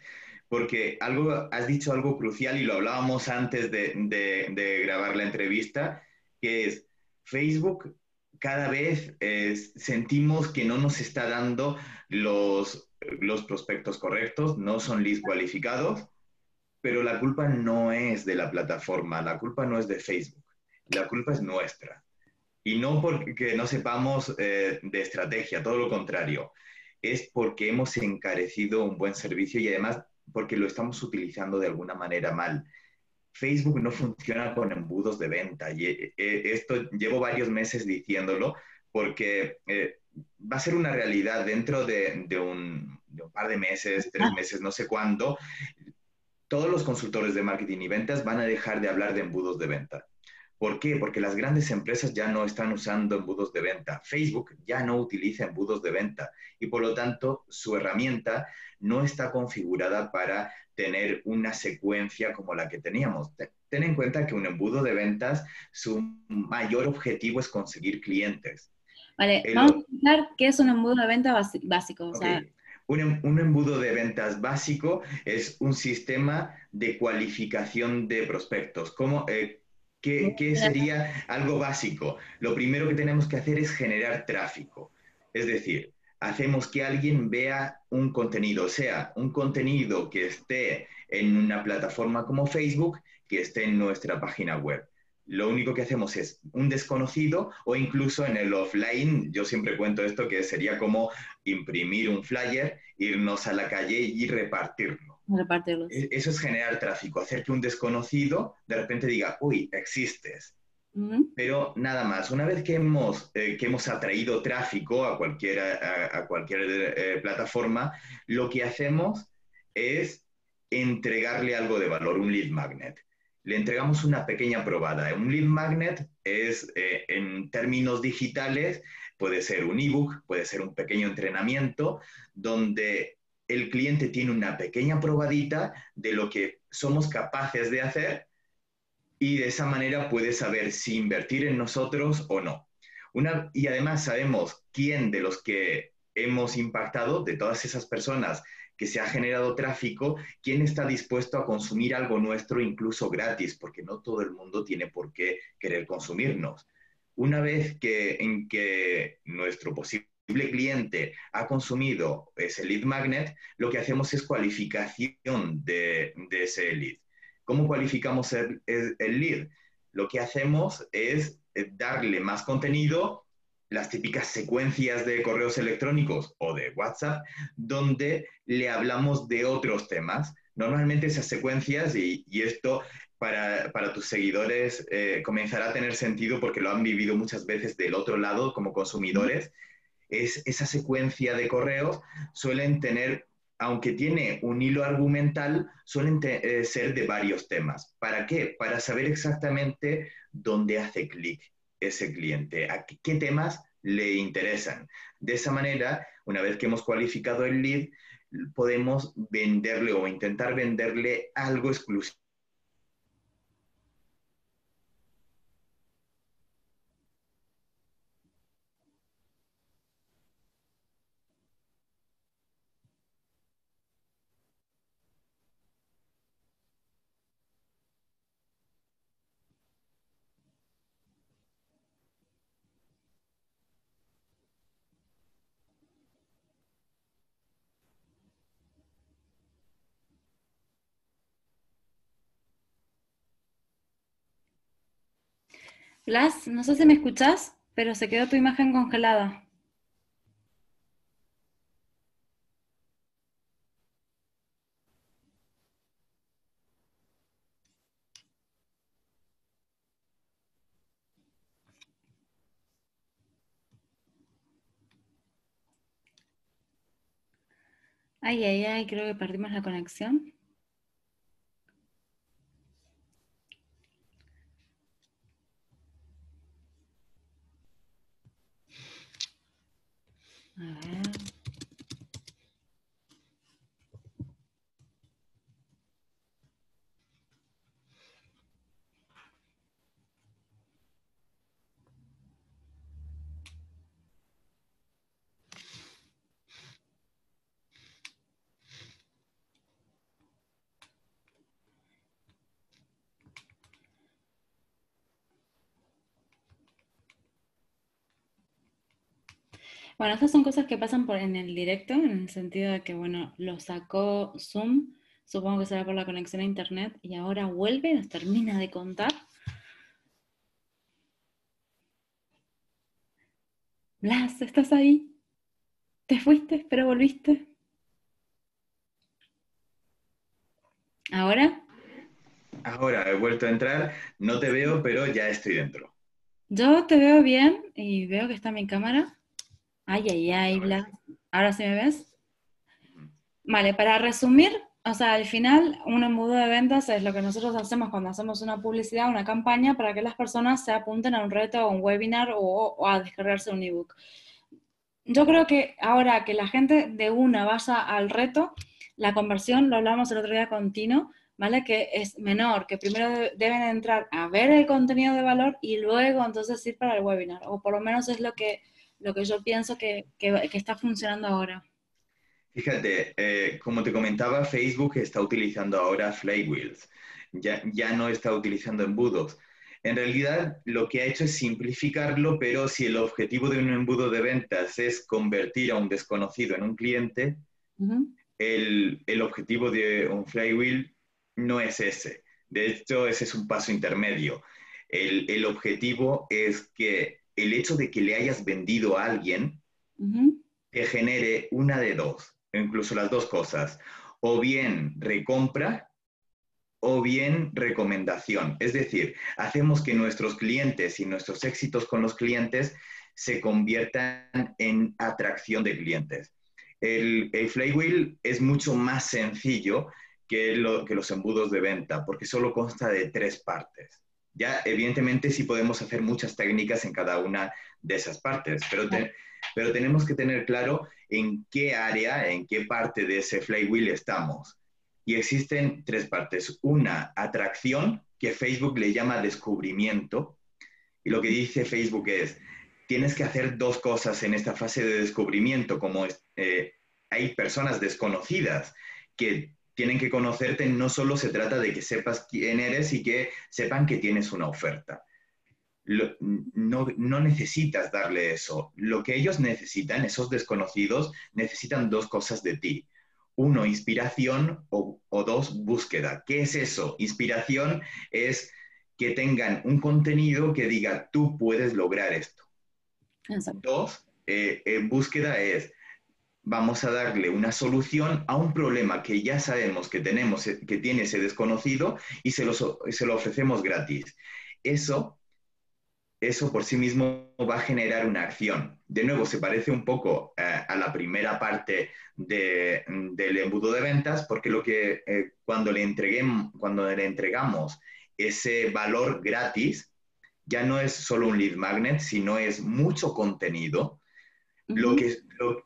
Porque algo, has dicho algo crucial y lo hablábamos antes de, de, grabar la entrevista, que es Facebook cada vez eh, sentimos que no nos está dando los, los prospectos correctos, no son leads cualificados, pero la culpa no es de la plataforma, la culpa no es de Facebook la culpa es nuestra. Y no porque no sepamos eh, de estrategia, todo lo contrario. Es porque hemos encarecido un buen servicio y además porque lo estamos utilizando de alguna manera mal. Facebook no funciona con embudos de venta y eh, eh, esto llevo varios meses diciéndolo porque va a ser una realidad dentro de, un, de, un, par de meses, tres meses, no sé cuándo. Todos los consultores de marketing y ventas van a dejar de hablar de embudos de venta ¿Por qué? Porque las grandes empresas ya no están usando embudos de venta. Facebook ya no utiliza embudos de venta y por lo tanto su herramienta no está configurada para tener una secuencia como la que teníamos. Ten en cuenta que un embudo de ventas, su mayor objetivo es conseguir clientes. Vale, vamos a explicar qué es un embudo de venta básico. Em, un, embudo de ventas básico es un sistema de cualificación de prospectos. ¿Cómo, eh, ¿Qué, sería algo básico? Lo primero que tenemos que hacer es generar tráfico. Es decir, hacemos que alguien vea un contenido, sea un contenido que esté en una plataforma como Facebook, que esté en nuestra página web. Lo único que hacemos es un desconocido o incluso en el offline, yo siempre cuento esto que sería como imprimir un flyer, irnos a la calle y repartirlo. E, eso es generar tráfico, hacer que un desconocido de repente diga, uy, existes. Pero nada más, una vez que hemos, eh, que hemos atraído tráfico a cualquier, a, cualquier eh, plataforma, lo que hacemos es entregarle algo de valor, un lead magnet. Le entregamos una pequeña probada. Un lead magnet es, eh, en términos digitales, puede ser un ebook, puede ser un pequeño entrenamiento, donde el cliente tiene una pequeña probadita de lo que somos capaces de hacer y de esa manera puede saber si invertir en nosotros o no. Y además sabemos quién de los que hemos impactado, de todas esas personas que se ha generado tráfico, quién está dispuesto a consumir algo nuestro incluso gratis, porque no todo el mundo tiene por qué querer consumirnos. Una vez que en que nuestro posible cliente ha consumido ese lead magnet, lo que hacemos es cualificación de, ese lead. ¿Cómo cualificamos el, lead? Lo que hacemos es eh, darle más contenido, las típicas secuencias de correos electrónicos o de WhatsApp, donde le hablamos de otros temas. Normalmente esas secuencias, y, esto para, tus seguidores eh, comenzará a tener sentido porque lo han vivido muchas veces del otro lado como consumidores, es esa secuencia de correos suelen tener, aunque tiene un hilo argumental, suelen eh, ser de varios temas. ¿Para qué? Para saber exactamente dónde hace clic ese cliente, a qué temas le interesan. De esa manera, una vez que hemos cualificado el lead, podemos venderle o intentar venderle algo exclusivo Blas, no sé si me escuchás, pero se quedó tu imagen congelada. Ay, ay, ay, creo que perdimos la conexión. A ver. Bueno, estas son cosas que pasan por, en el directo, en el sentido de que, bueno, lo sacó Zoom, supongo que será por la conexión a internet, y ahora vuelve, nos termina de contar. Blas, ¿estás ahí? ¿Te fuiste, pero volviste? ¿Ahora? Ahora he vuelto a entrar, no te veo, pero ya estoy dentro. Yo te veo bien y veo que está mi cámara. Ay, ay, ay, Blas. ¿Ahora sí me ves? Vale, para resumir, o sea, al final un embudo de ventas es lo que nosotros hacemos cuando hacemos una publicidad, una campaña, para que las personas se apunten a un reto, o un webinar o, a descargarse un ebook. Yo creo que ahora que la gente de una vaya al reto, la conversión, lo hablamos el otro día con Tino, ¿vale? Que es menor, que primero deben entrar a ver el contenido de valor y luego entonces ir para el webinar, o por lo menos es lo que lo que yo pienso que, está funcionando ahora. Fíjate, eh, como te comentaba, Facebook está utilizando ahora flywheels, ya, ya no está utilizando embudos. En realidad, lo que ha hecho es simplificarlo, pero si el objetivo de un embudo de ventas es convertir a un desconocido en un cliente, el, el, objetivo de un flywheel no es ese. De hecho, ese es un paso intermedio. El, el objetivo es que el hecho de que le hayas vendido a alguien te genere una de dos, incluso las dos cosas, o bien recompra o bien recomendación. Es decir, hacemos que nuestros clientes y nuestros éxitos con los clientes se conviertan en atracción de clientes. El, el flywheel es mucho más sencillo que, lo, que los embudos de venta, porque solo consta de tres partes. Ya, evidentemente, sí podemos hacer muchas técnicas en cada una de esas partes, pero, pero tenemos que tener claro en qué área, en qué parte de ese flywheel estamos. Y existen tres partes. Una, atracción, que Facebook le llama descubrimiento. Y lo que dice Facebook es, tienes que hacer dos cosas en esta fase de descubrimiento, como eh, hay personas desconocidas que tienen que conocerte, no solo se trata de que sepas quién eres y que sepan que tienes una oferta. no, necesitas darle eso. Lo que ellos necesitan, esos desconocidos, necesitan dos cosas de ti. Uno, inspiración o, dos, búsqueda. ¿Qué es eso? Inspiración es que tengan un contenido que diga, tú puedes lograr esto. Dos, eh, eh, búsqueda es, vamos a darle una solución a un problema que ya sabemos que tenemos, que tiene ese desconocido y se lo, se lo ofrecemos gratis. Eso, eso por sí mismo va a generar una acción. De nuevo, se parece un poco eh, a la primera parte del embudo de ventas, porque lo que eh, cuando, le entreguemos, cuando le entregamos ese valor gratis, ya no es solo un lead magnet, sino es mucho contenido lo, que,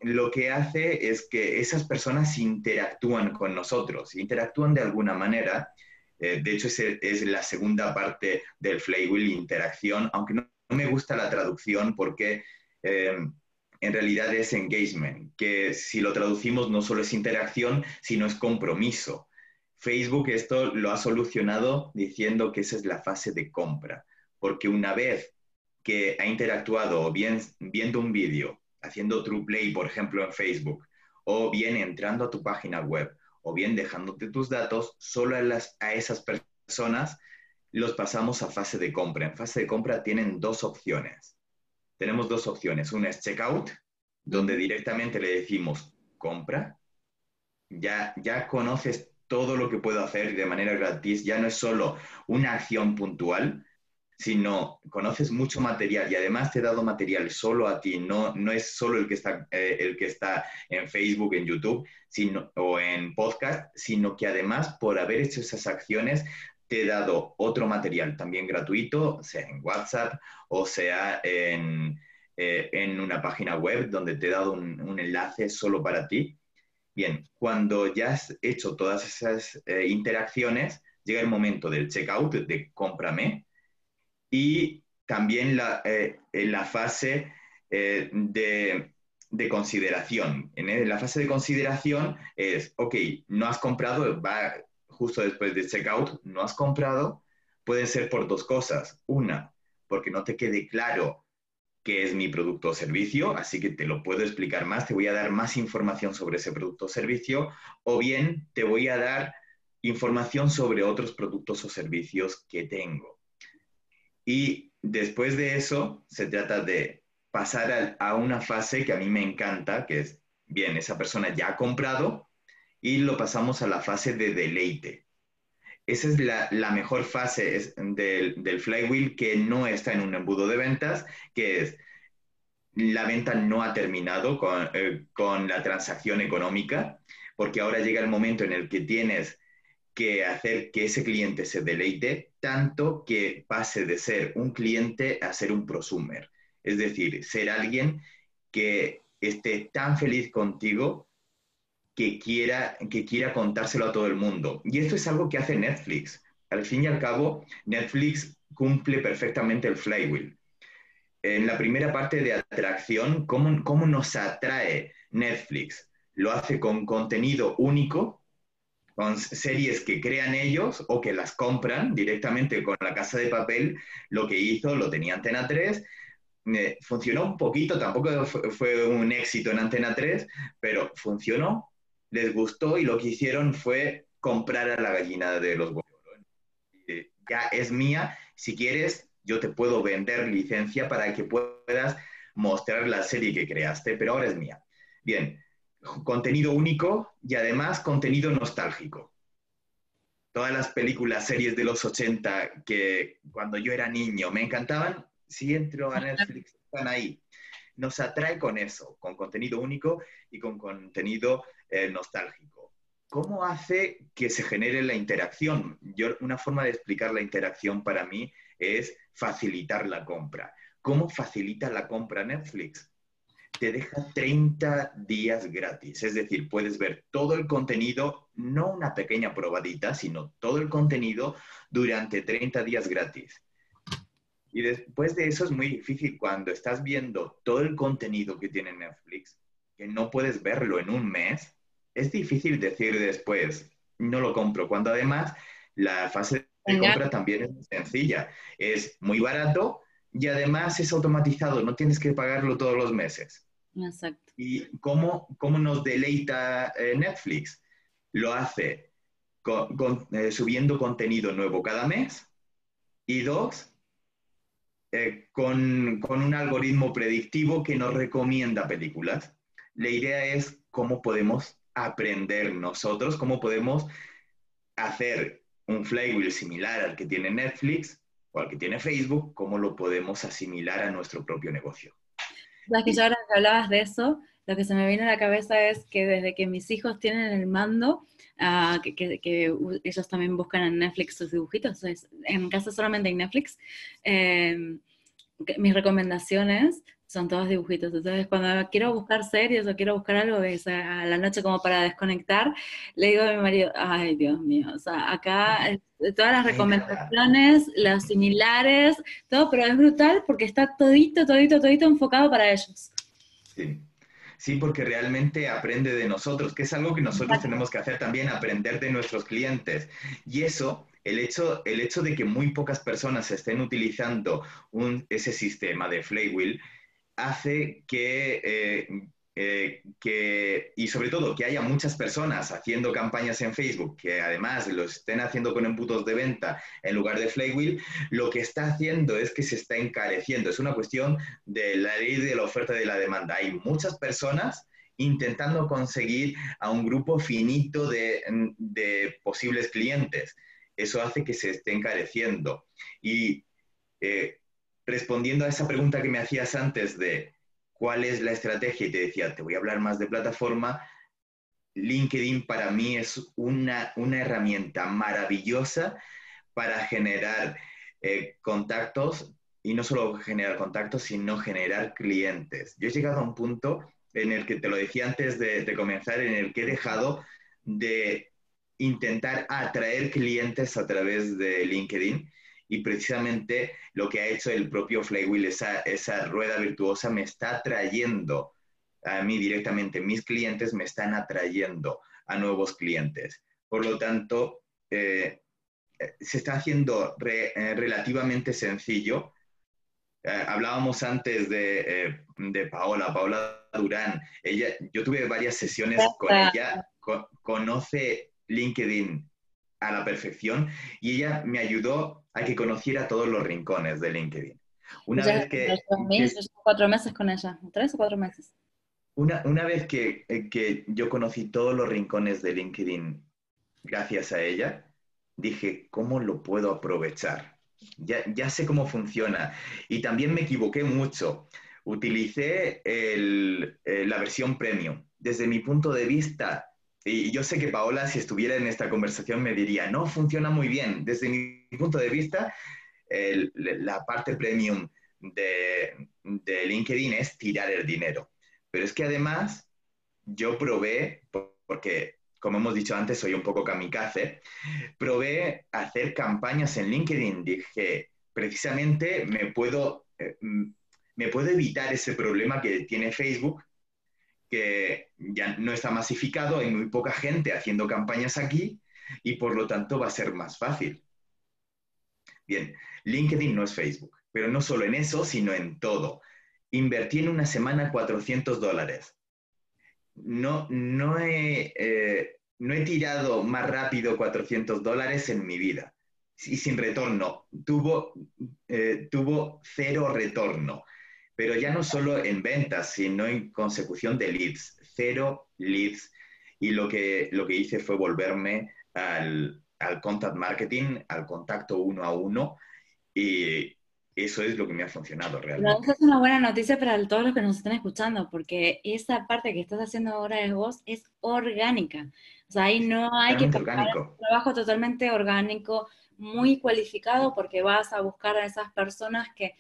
lo, que hace es que esas personas interactúan con nosotros, interactúan de alguna manera. Eh, de hecho, es, es, la segunda parte del flywheel, interacción, aunque no, me gusta la traducción porque eh, en realidad es engagement, que si lo traducimos no solo es interacción, sino es compromiso. Facebook esto lo ha solucionado diciendo que esa es la fase de compra, porque una vez que ha interactuado o bien viendo un vídeo haciendo True Play, por ejemplo, en Facebook, o bien entrando a tu página web, o bien dejándote tus datos, solo a, las, a esas personas los pasamos a fase de compra. En fase de compra tienen dos opciones. Tenemos dos opciones. Una es checkout, donde directamente le decimos compra. Ya, ya conoces todo lo que puedo hacer de manera gratis. Ya no es solo una acción puntual, sino conoces mucho material y además te he dado material solo a ti, no, no es solo el que, está, eh, el que está en Facebook, en YouTube sino, o en podcast, sino que además por haber hecho esas acciones te he dado otro material también gratuito, sea en WhatsApp o sea en, eh, en una página web donde te he dado un, enlace solo para ti. Bien, cuando ya has hecho todas esas eh, interacciones, llega el momento del checkout, de cómprame, y también la, eh, en la fase de, de, consideración. En la fase de consideración es, ok, no has comprado, va justo después de checkout, no has comprado, puede ser por dos cosas. Una, porque no te quede claro qué es mi producto o servicio, así que te lo puedo explicar más, te voy a dar más información sobre ese producto o servicio, o bien te voy a dar información sobre otros productos o servicios que tengo. Y después de eso, se trata de pasar a, una fase que a mí me encanta, que es, bien, esa persona ya ha comprado y lo pasamos a la fase de deleite. Esa es la, mejor fase del, del, flywheel que no está en un embudo de ventas, que es la venta no ha terminado con, eh, con la transacción económica, porque ahora llega el momento en el que tienes que hacer que ese cliente se deleite tanto que pase de ser un cliente a ser un prosumer. Es decir, ser alguien que esté tan feliz contigo que quiera, que quiera contárselo a todo el mundo. Y esto es algo que hace Netflix. Al fin y al cabo, Netflix cumple perfectamente el flywheel. En la primera parte de atracción, ¿cómo, cómo nos atrae Netflix? Lo hace con contenido único, con series que crean ellos o que las compran directamente con la casa de papel. Lo que hizo, lo tenía Antena 3, funcionó un poquito, tampoco fue un éxito en Antena 3, pero funcionó les gustó y lo que hicieron fue comprar a la gallina de los huevos. Ya es mía, si quieres, yo te puedo vender licencia para que puedas mostrar la serie que creaste, pero ahora es mía. Bien, contenido único y además contenido nostálgico. Todas las películas, series de los 80 que cuando yo era niño me encantaban, si entro a Netflix están ahí. Nos atrae con eso, con contenido único y con contenido eh, nostálgico. ¿Cómo hace que se genere la interacción? Yo, una forma de explicar la interacción para mí es facilitar la compra. ¿Cómo facilita la compra Netflix? Te deja 30 días gratis, es decir, puedes ver todo el contenido, no una pequeña probadita, sino todo el contenido durante 30 días gratis. Y después de eso es muy difícil cuando estás viendo todo el contenido que tiene Netflix, que no puedes verlo en un mes, es difícil decir después, no lo compro, cuando además la fase de compra también es sencilla. Es muy barato y además es automatizado, no tienes que pagarlo todos los meses. ¿Y cómo, cómo nos deleita eh, Netflix? Lo hace eh, subiendo contenido nuevo cada mes y dos, eh, con, con un algoritmo predictivo que nos recomienda películas. La idea es cómo podemos aprender nosotros, cómo podemos hacer un flywheel similar al que tiene Netflix o al que tiene Facebook, cómo lo podemos asimilar a nuestro propio negocio. Que yo ahora que hablabas de eso, lo que se me viene a la cabeza es que desde que mis hijos tienen el mando, ah, que, ellos también buscan en Netflix sus dibujitos, en casa solamente en Netflix, eh, mis recomendaciones son todos dibujitos. Entonces, cuando quiero buscar series o quiero buscar algo a la noche como para desconectar, le digo a mi marido, ay, Dios mío, o sea, acá todas las recomendaciones, las similares, todo, pero es brutal porque está todito, todito, todito enfocado para ellos. Sí. Sí, porque realmente aprende de nosotros, que es algo que nosotros tenemos que hacer también, aprender de nuestros clientes. Y eso el hecho, el hecho de que muy pocas personas estén utilizando un, ese sistema de Flywheel hace eh, eh, que, y sobre todo que haya muchas personas haciendo campañas en Facebook que además lo estén haciendo con embudos de venta en lugar de Flywheel, lo que está haciendo es que se está encareciendo. Es una cuestión de la ley de la oferta y de la demanda. Hay muchas personas intentando conseguir a un grupo finito de, de posibles clientes. Eso hace que se esté encareciendo. Y eh, respondiendo a esa pregunta que me hacías antes de cuál es la estrategia y te decía, te voy a hablar más de plataforma, LinkedIn para mí es una, herramienta maravillosa para generar eh, contactos y no solo generar contactos, sino generar clientes. Yo he llegado a un punto en el que, te lo decía antes de, comenzar, en el que he dejado de intentar atraer clientes a través de LinkedIn y precisamente lo que ha hecho el propio Flywheel, esa, esa rueda virtuosa, me está trayendo a mí directamente, mis clientes me están atrayendo a nuevos clientes. Por lo tanto, eh, eh, se está haciendo eh, relativamente sencillo. hablábamos antes de, de, Paola, Paola Durán. Ella, yo tuve varias sesiones con ella, conoce LinkedIn a la perfección y ella me ayudó a que conociera todos los rincones de LinkedIn. Una vez que, cuatro meses con ella, tres o cuatro meses. Una, una vez que, eh, que, yo conocí todos los rincones de LinkedIn gracias a ella, dije, ¿cómo lo puedo aprovechar? Ya, ya sé cómo funciona. Y también me equivoqué mucho. Utilicé el, eh, la versión premium. Desde mi punto de vista, y yo sé que Paola, si estuviera en esta conversación, me diría, no, funciona muy bien. Desde mi punto de vista, la parte premium de, de, LinkedIn es tirar el dinero. Pero es que además yo probé, porque como hemos dicho antes, soy un poco kamikaze, probé hacer campañas en LinkedIn. Dije, precisamente me puedo, eh, me puedo evitar ese problema que tiene Facebook que ya no está masificado, hay muy poca gente haciendo campañas aquí y por lo tanto va a ser más fácil. Bien, LinkedIn no es Facebook, pero no solo en eso, sino en todo. Invertí en una semana 400 dólares. No, no, he, eh, no he tirado más rápido 400 dólares en mi vida y sin retorno. Tuvo, eh, tuvo cero retorno pero ya no solo en ventas, sino en consecución de leads, cero leads. Y lo que, lo que hice fue volverme al, al contact marketing, al contacto uno a uno, y eso es lo que me ha funcionado realmente. Esa es una buena noticia para todos los que nos están escuchando, porque esa parte que estás haciendo ahora de vos es orgánica. O sea, ahí no hay que un trabajo totalmente orgánico, muy cualificado, porque vas a buscar a esas personas que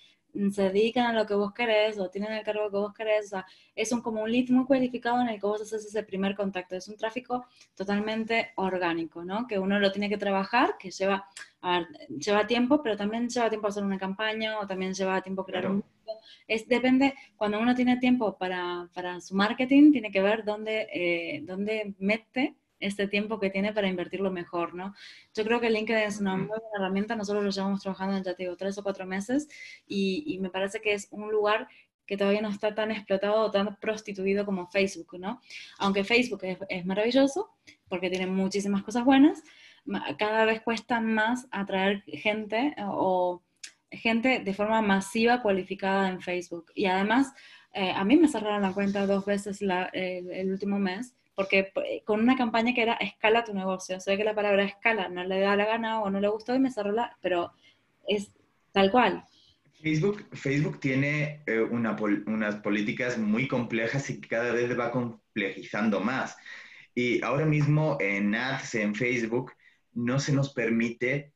se dedican a lo que vos querés o tienen el cargo que vos querés. O sea, es un, como un lead muy cualificado en el que vos haces ese primer contacto. Es un tráfico totalmente orgánico, ¿no? Que uno lo tiene que trabajar, que lleva, a ver, lleva tiempo, pero también lleva tiempo hacer una campaña o también lleva tiempo crear un... Es, depende, cuando uno tiene tiempo para, para su marketing, tiene que ver dónde, eh, dónde mete este tiempo que tiene para invertirlo mejor, ¿no? Yo creo que LinkedIn es una muy buena herramienta, nosotros lo llevamos trabajando, ya te digo, tres o cuatro meses y, me parece que es un lugar que todavía no está tan explotado o tan prostituido como Facebook, ¿no? Aunque Facebook es, maravilloso porque tiene muchísimas cosas buenas, cada vez cuesta más atraer gente o gente de forma masiva cualificada en Facebook. Y además, eh, a mí me cerraron la cuenta dos veces el último mes porque eh, con una campaña que era escala tu negocio, se ve que la palabra escala no le da la gana o no le gustó y me cerró la, pero es tal cual. Facebook, Facebook tiene eh, unas políticas muy complejas y cada vez va complejizando más. Y ahora mismo en ads, en Facebook, no se nos permite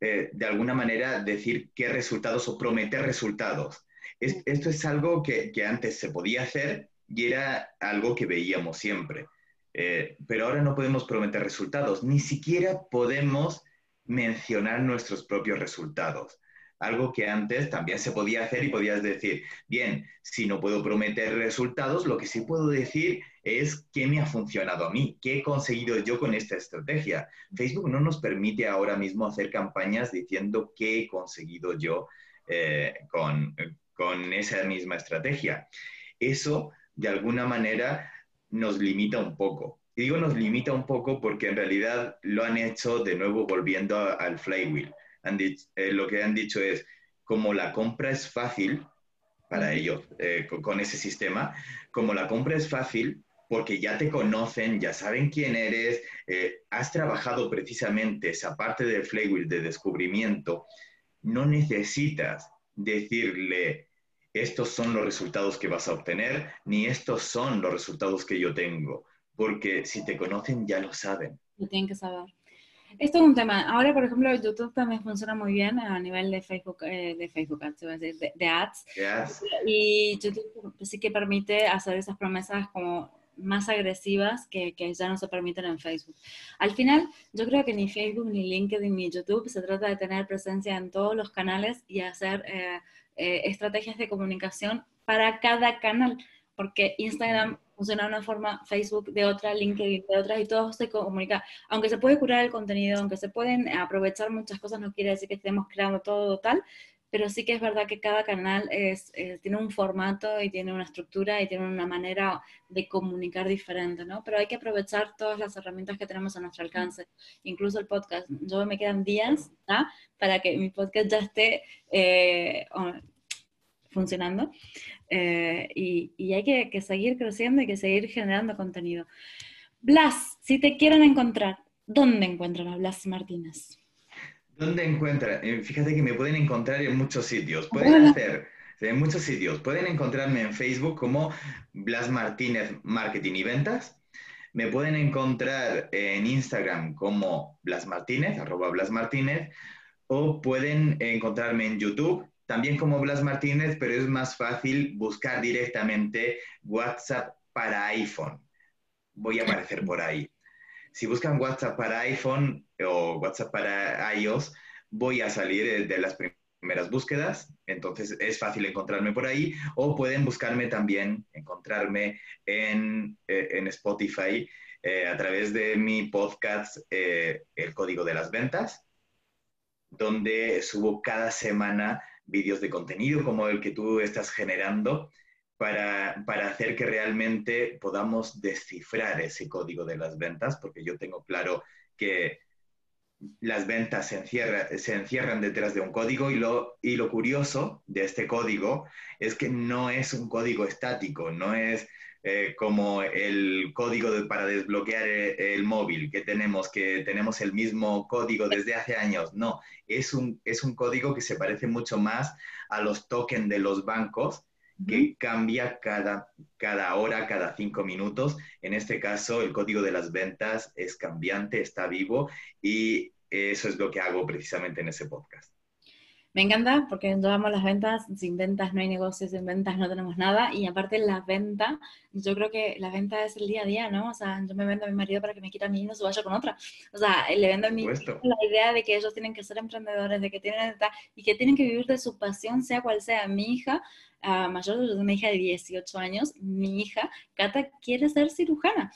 eh, de alguna manera decir qué resultados o prometer resultados. esto es algo que, que antes se podía hacer y era algo que veíamos siempre. Eh, pero ahora no podemos prometer resultados, ni siquiera podemos mencionar nuestros propios resultados. Algo que antes también se podía hacer y podías decir, bien, si no puedo prometer resultados, lo que sí puedo decir es qué me ha funcionado a mí, qué he conseguido yo con esta estrategia. Facebook no nos permite ahora mismo hacer campañas diciendo qué he conseguido yo eh, con, con esa misma estrategia. Eso de alguna manera nos limita un poco. Y digo nos limita un poco porque en realidad lo han hecho de nuevo volviendo al flywheel. Eh, lo que han dicho es, como la compra es fácil para ellos eh, con, ese sistema, como la compra es fácil porque ya te conocen, ya saben quién eres, eh, has trabajado precisamente esa parte del flywheel de descubrimiento, no necesitas decirle, estos son los resultados que vas a obtener, ni estos son los resultados que yo tengo, porque si te conocen ya lo saben. Lo tienen que saber. Esto es un tema. Ahora, por ejemplo, YouTube también funciona muy bien a nivel de Facebook, eh, de Facebook Ads, de, ads. Y YouTube sí que permite hacer esas promesas como más agresivas que, que, ya no se permiten en Facebook. Al final, yo creo que ni Facebook, ni LinkedIn, ni YouTube se trata de tener presencia en todos los canales y hacer eh, eh, estrategias de comunicación para cada canal, porque Instagram funciona de una forma, Facebook de otra, LinkedIn de otra, y todo se comunica. Aunque se puede curar el contenido, aunque se pueden aprovechar muchas cosas, no quiere decir que estemos creando todo tal, pero sí que es verdad que cada canal eh, tiene un formato y tiene una estructura y tiene una manera de comunicar diferente, ¿no? Pero hay que aprovechar todas las herramientas que tenemos a nuestro alcance, incluso el podcast. Yo me quedan días para que mi podcast ya esté eh, funcionando eh, y, hay que, que seguir creciendo y que seguir generando contenido. Blas, si te quieren encontrar, ¿dónde encuentran a Blas Martínez? ¿Dónde encuentran? Eh, fíjate que me pueden encontrar en muchos sitios. Pueden hacer en muchos sitios. Pueden encontrarme en Facebook como Blas Martínez Marketing y Ventas. Me pueden encontrar en Instagram como Blas Martínez, arroba Blas Martínez, o pueden encontrarme en YouTube también como Blas Martínez, pero es más fácil buscar directamente WhatsApp para iPhone. Voy a aparecer por ahí. Si buscan WhatsApp para iPhone o WhatsApp para iOS, voy a salir de las primeras búsquedas, entonces es fácil encontrarme por ahí, o pueden buscarme también, encontrarme en, eh, Spotify eh, a través de mi podcast eh, El Código de las Ventas, donde subo cada semana vídeos de contenido como el que tú estás generando para, para, hacer que realmente podamos descifrar ese código de las ventas, porque yo tengo claro que las ventas se, se encierran detrás de un código y lo, y lo curioso de este código es que no es un código estático, no es eh, como el código para desbloquear eh, el, móvil que tenemos, que tenemos el mismo código desde hace años. No, es un, es un código que se parece mucho más a los tokens de los bancos que cambia cada, cada hora, cada cinco minutos. En este caso, el código de las ventas es cambiante, está vivo y eso es lo que hago precisamente en ese podcast. Me encanta porque yo amo las ventas, sin ventas no hay negocios, sin ventas no tenemos nada y aparte la venta, yo creo que la venta es el día a día, ¿no? O sea, yo me vendo a mi marido para que me quite a mí y no se vaya con otra. O sea, le vendo a mi la idea de que ellos tienen que ser emprendedores, de que tienen y que tienen que vivir de su pasión, sea cual sea. Mi hija uh, mayor, una hija de 18 años, mi hija, Cata, quiere ser cirujana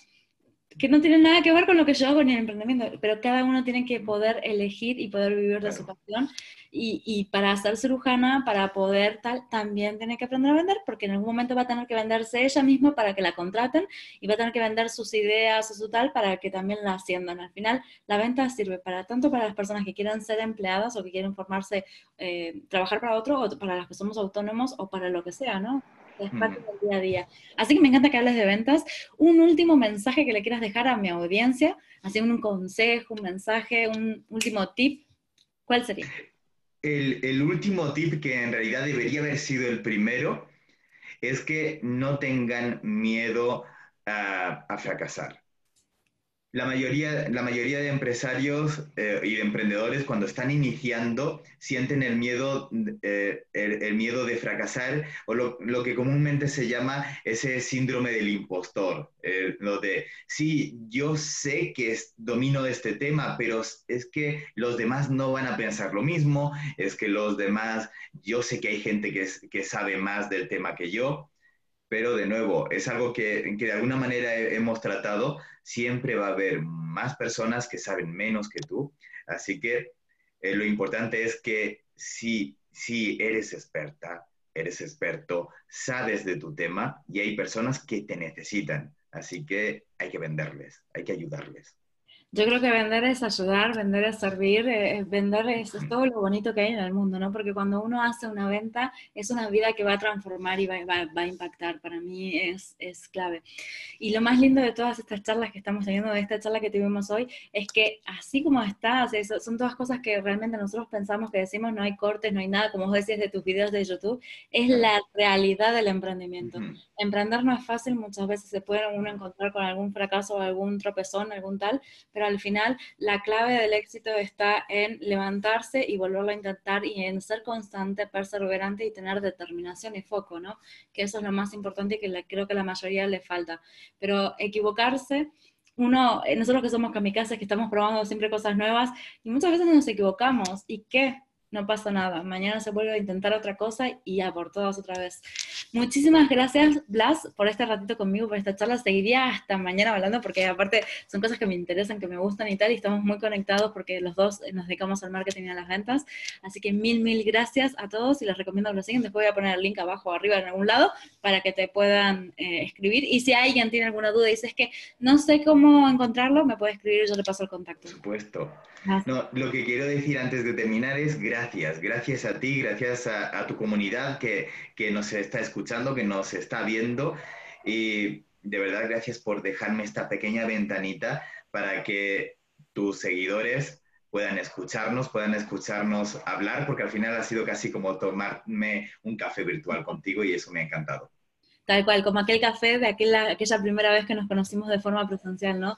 que no tiene nada que ver con lo que yo hago ni el emprendimiento, pero cada uno tiene que poder elegir y poder vivir de su pasión. Y, y, para ser cirujana, para poder tal, también tiene que aprender a vender, porque en algún momento va a tener que venderse ella misma para que la contraten y va a tener que vender sus ideas o su tal para que también la asciendan. Al final, la venta sirve para tanto para las personas que quieran ser empleadas o que quieren formarse, eh, trabajar para otro, o para las que somos autónomos o para lo que sea, ¿no? es parte del día a día. Así que me encanta que hables de ventas. Un último mensaje que le quieras dejar a mi audiencia, así un consejo, un mensaje, un último tip, ¿cuál sería? El, último tip que en realidad debería haber sido el primero es que no tengan miedo a fracasar. La mayoría, la mayoría de empresarios eh, y de emprendedores cuando están iniciando sienten el miedo, eh, el, miedo de fracasar o lo, lo, que comúnmente se llama ese síndrome del impostor. Eh, lo de, sí, yo sé que es, domino este tema, pero es que los demás no van a pensar lo mismo, es que los demás, yo sé que hay gente que, que sabe más del tema que yo pero de nuevo, es algo que, que, de alguna manera hemos tratado, siempre va a haber más personas que saben menos que tú, así que eh, lo importante es que si, si eres experta, eres experto, sabes de tu tema y hay personas que te necesitan, así que hay que venderles, hay que ayudarles. Yo creo que vender es ayudar, vender es servir, eh, vender es, todo lo bonito que hay en el mundo, ¿no? Porque cuando uno hace una venta, es una vida que va a transformar y va, a impactar. Para mí es, es, clave. Y lo más lindo de todas estas charlas que estamos teniendo, de esta charla que tuvimos hoy, es que así como estás, son todas cosas que realmente nosotros pensamos que decimos, no hay cortes, no hay nada, como vos decías de tus videos de YouTube, es la realidad del emprendimiento. Emprender no es fácil, muchas veces se puede uno encontrar con algún fracaso o algún tropezón, algún tal, pero al final la clave del éxito está en levantarse y volverlo a intentar y en ser constante, perseverante y tener determinación y foco, ¿no? Que eso es lo más importante y que creo que a la mayoría le falta. Pero equivocarse uno, eh, nosotros que somos kamikazes, que estamos probando siempre cosas nuevas, y muchas veces nos equivocamos. ¿Y qué? no pasa nada. Mañana se vuelve a intentar otra cosa y ya por todas otra vez. Muchísimas gracias, Blas, por este ratito conmigo, por esta charla. Seguiría hasta mañana hablando porque aparte son cosas que me interesan, que me gustan y tal, y estamos muy conectados porque los dos nos dedicamos al marketing y a las ventas. Así que mil, mil gracias a todos y les recomiendo que lo sigan. Después voy a poner el link abajo o arriba en algún lado para que te puedan eh, escribir. Y si alguien tiene alguna duda y dices que no sé cómo encontrarlo, me puede escribir y yo le paso el contacto. Por supuesto. No, lo que quiero decir antes de terminar es gracias, gracias a ti, gracias a, tu comunidad que, que, nos está escuchando, que nos está viendo y de verdad gracias por dejarme esta pequeña ventanita para que tus seguidores puedan escucharnos, puedan escucharnos hablar, porque al final ha sido casi como tomarme un café virtual contigo y eso me ha encantado. Tal cual, como aquel café de aquella, aquella primera vez que nos conocimos de forma presencial, ¿no?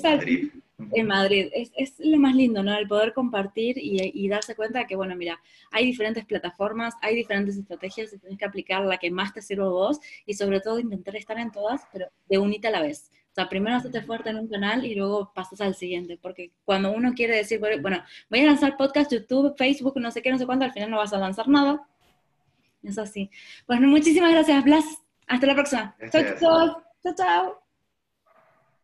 Madrid. En Madrid. Es, es, lo más lindo, ¿no? El poder compartir y, darse cuenta de que, bueno, mira, hay diferentes plataformas, hay diferentes estrategias y tienes que aplicar la que más te sirva a vos y sobre todo intentar estar en todas, pero de unita a la vez. O sea, primero hacerte fuerte en un canal y luego pasas al siguiente, porque cuando uno quiere decir, bueno, voy a lanzar podcast, YouTube, Facebook, no sé qué, no sé cuánto, al final no vas a lanzar nada. Es así. Bueno, muchísimas gracias, Blas. Hasta la próxima. Chao, chao. Chao, chao.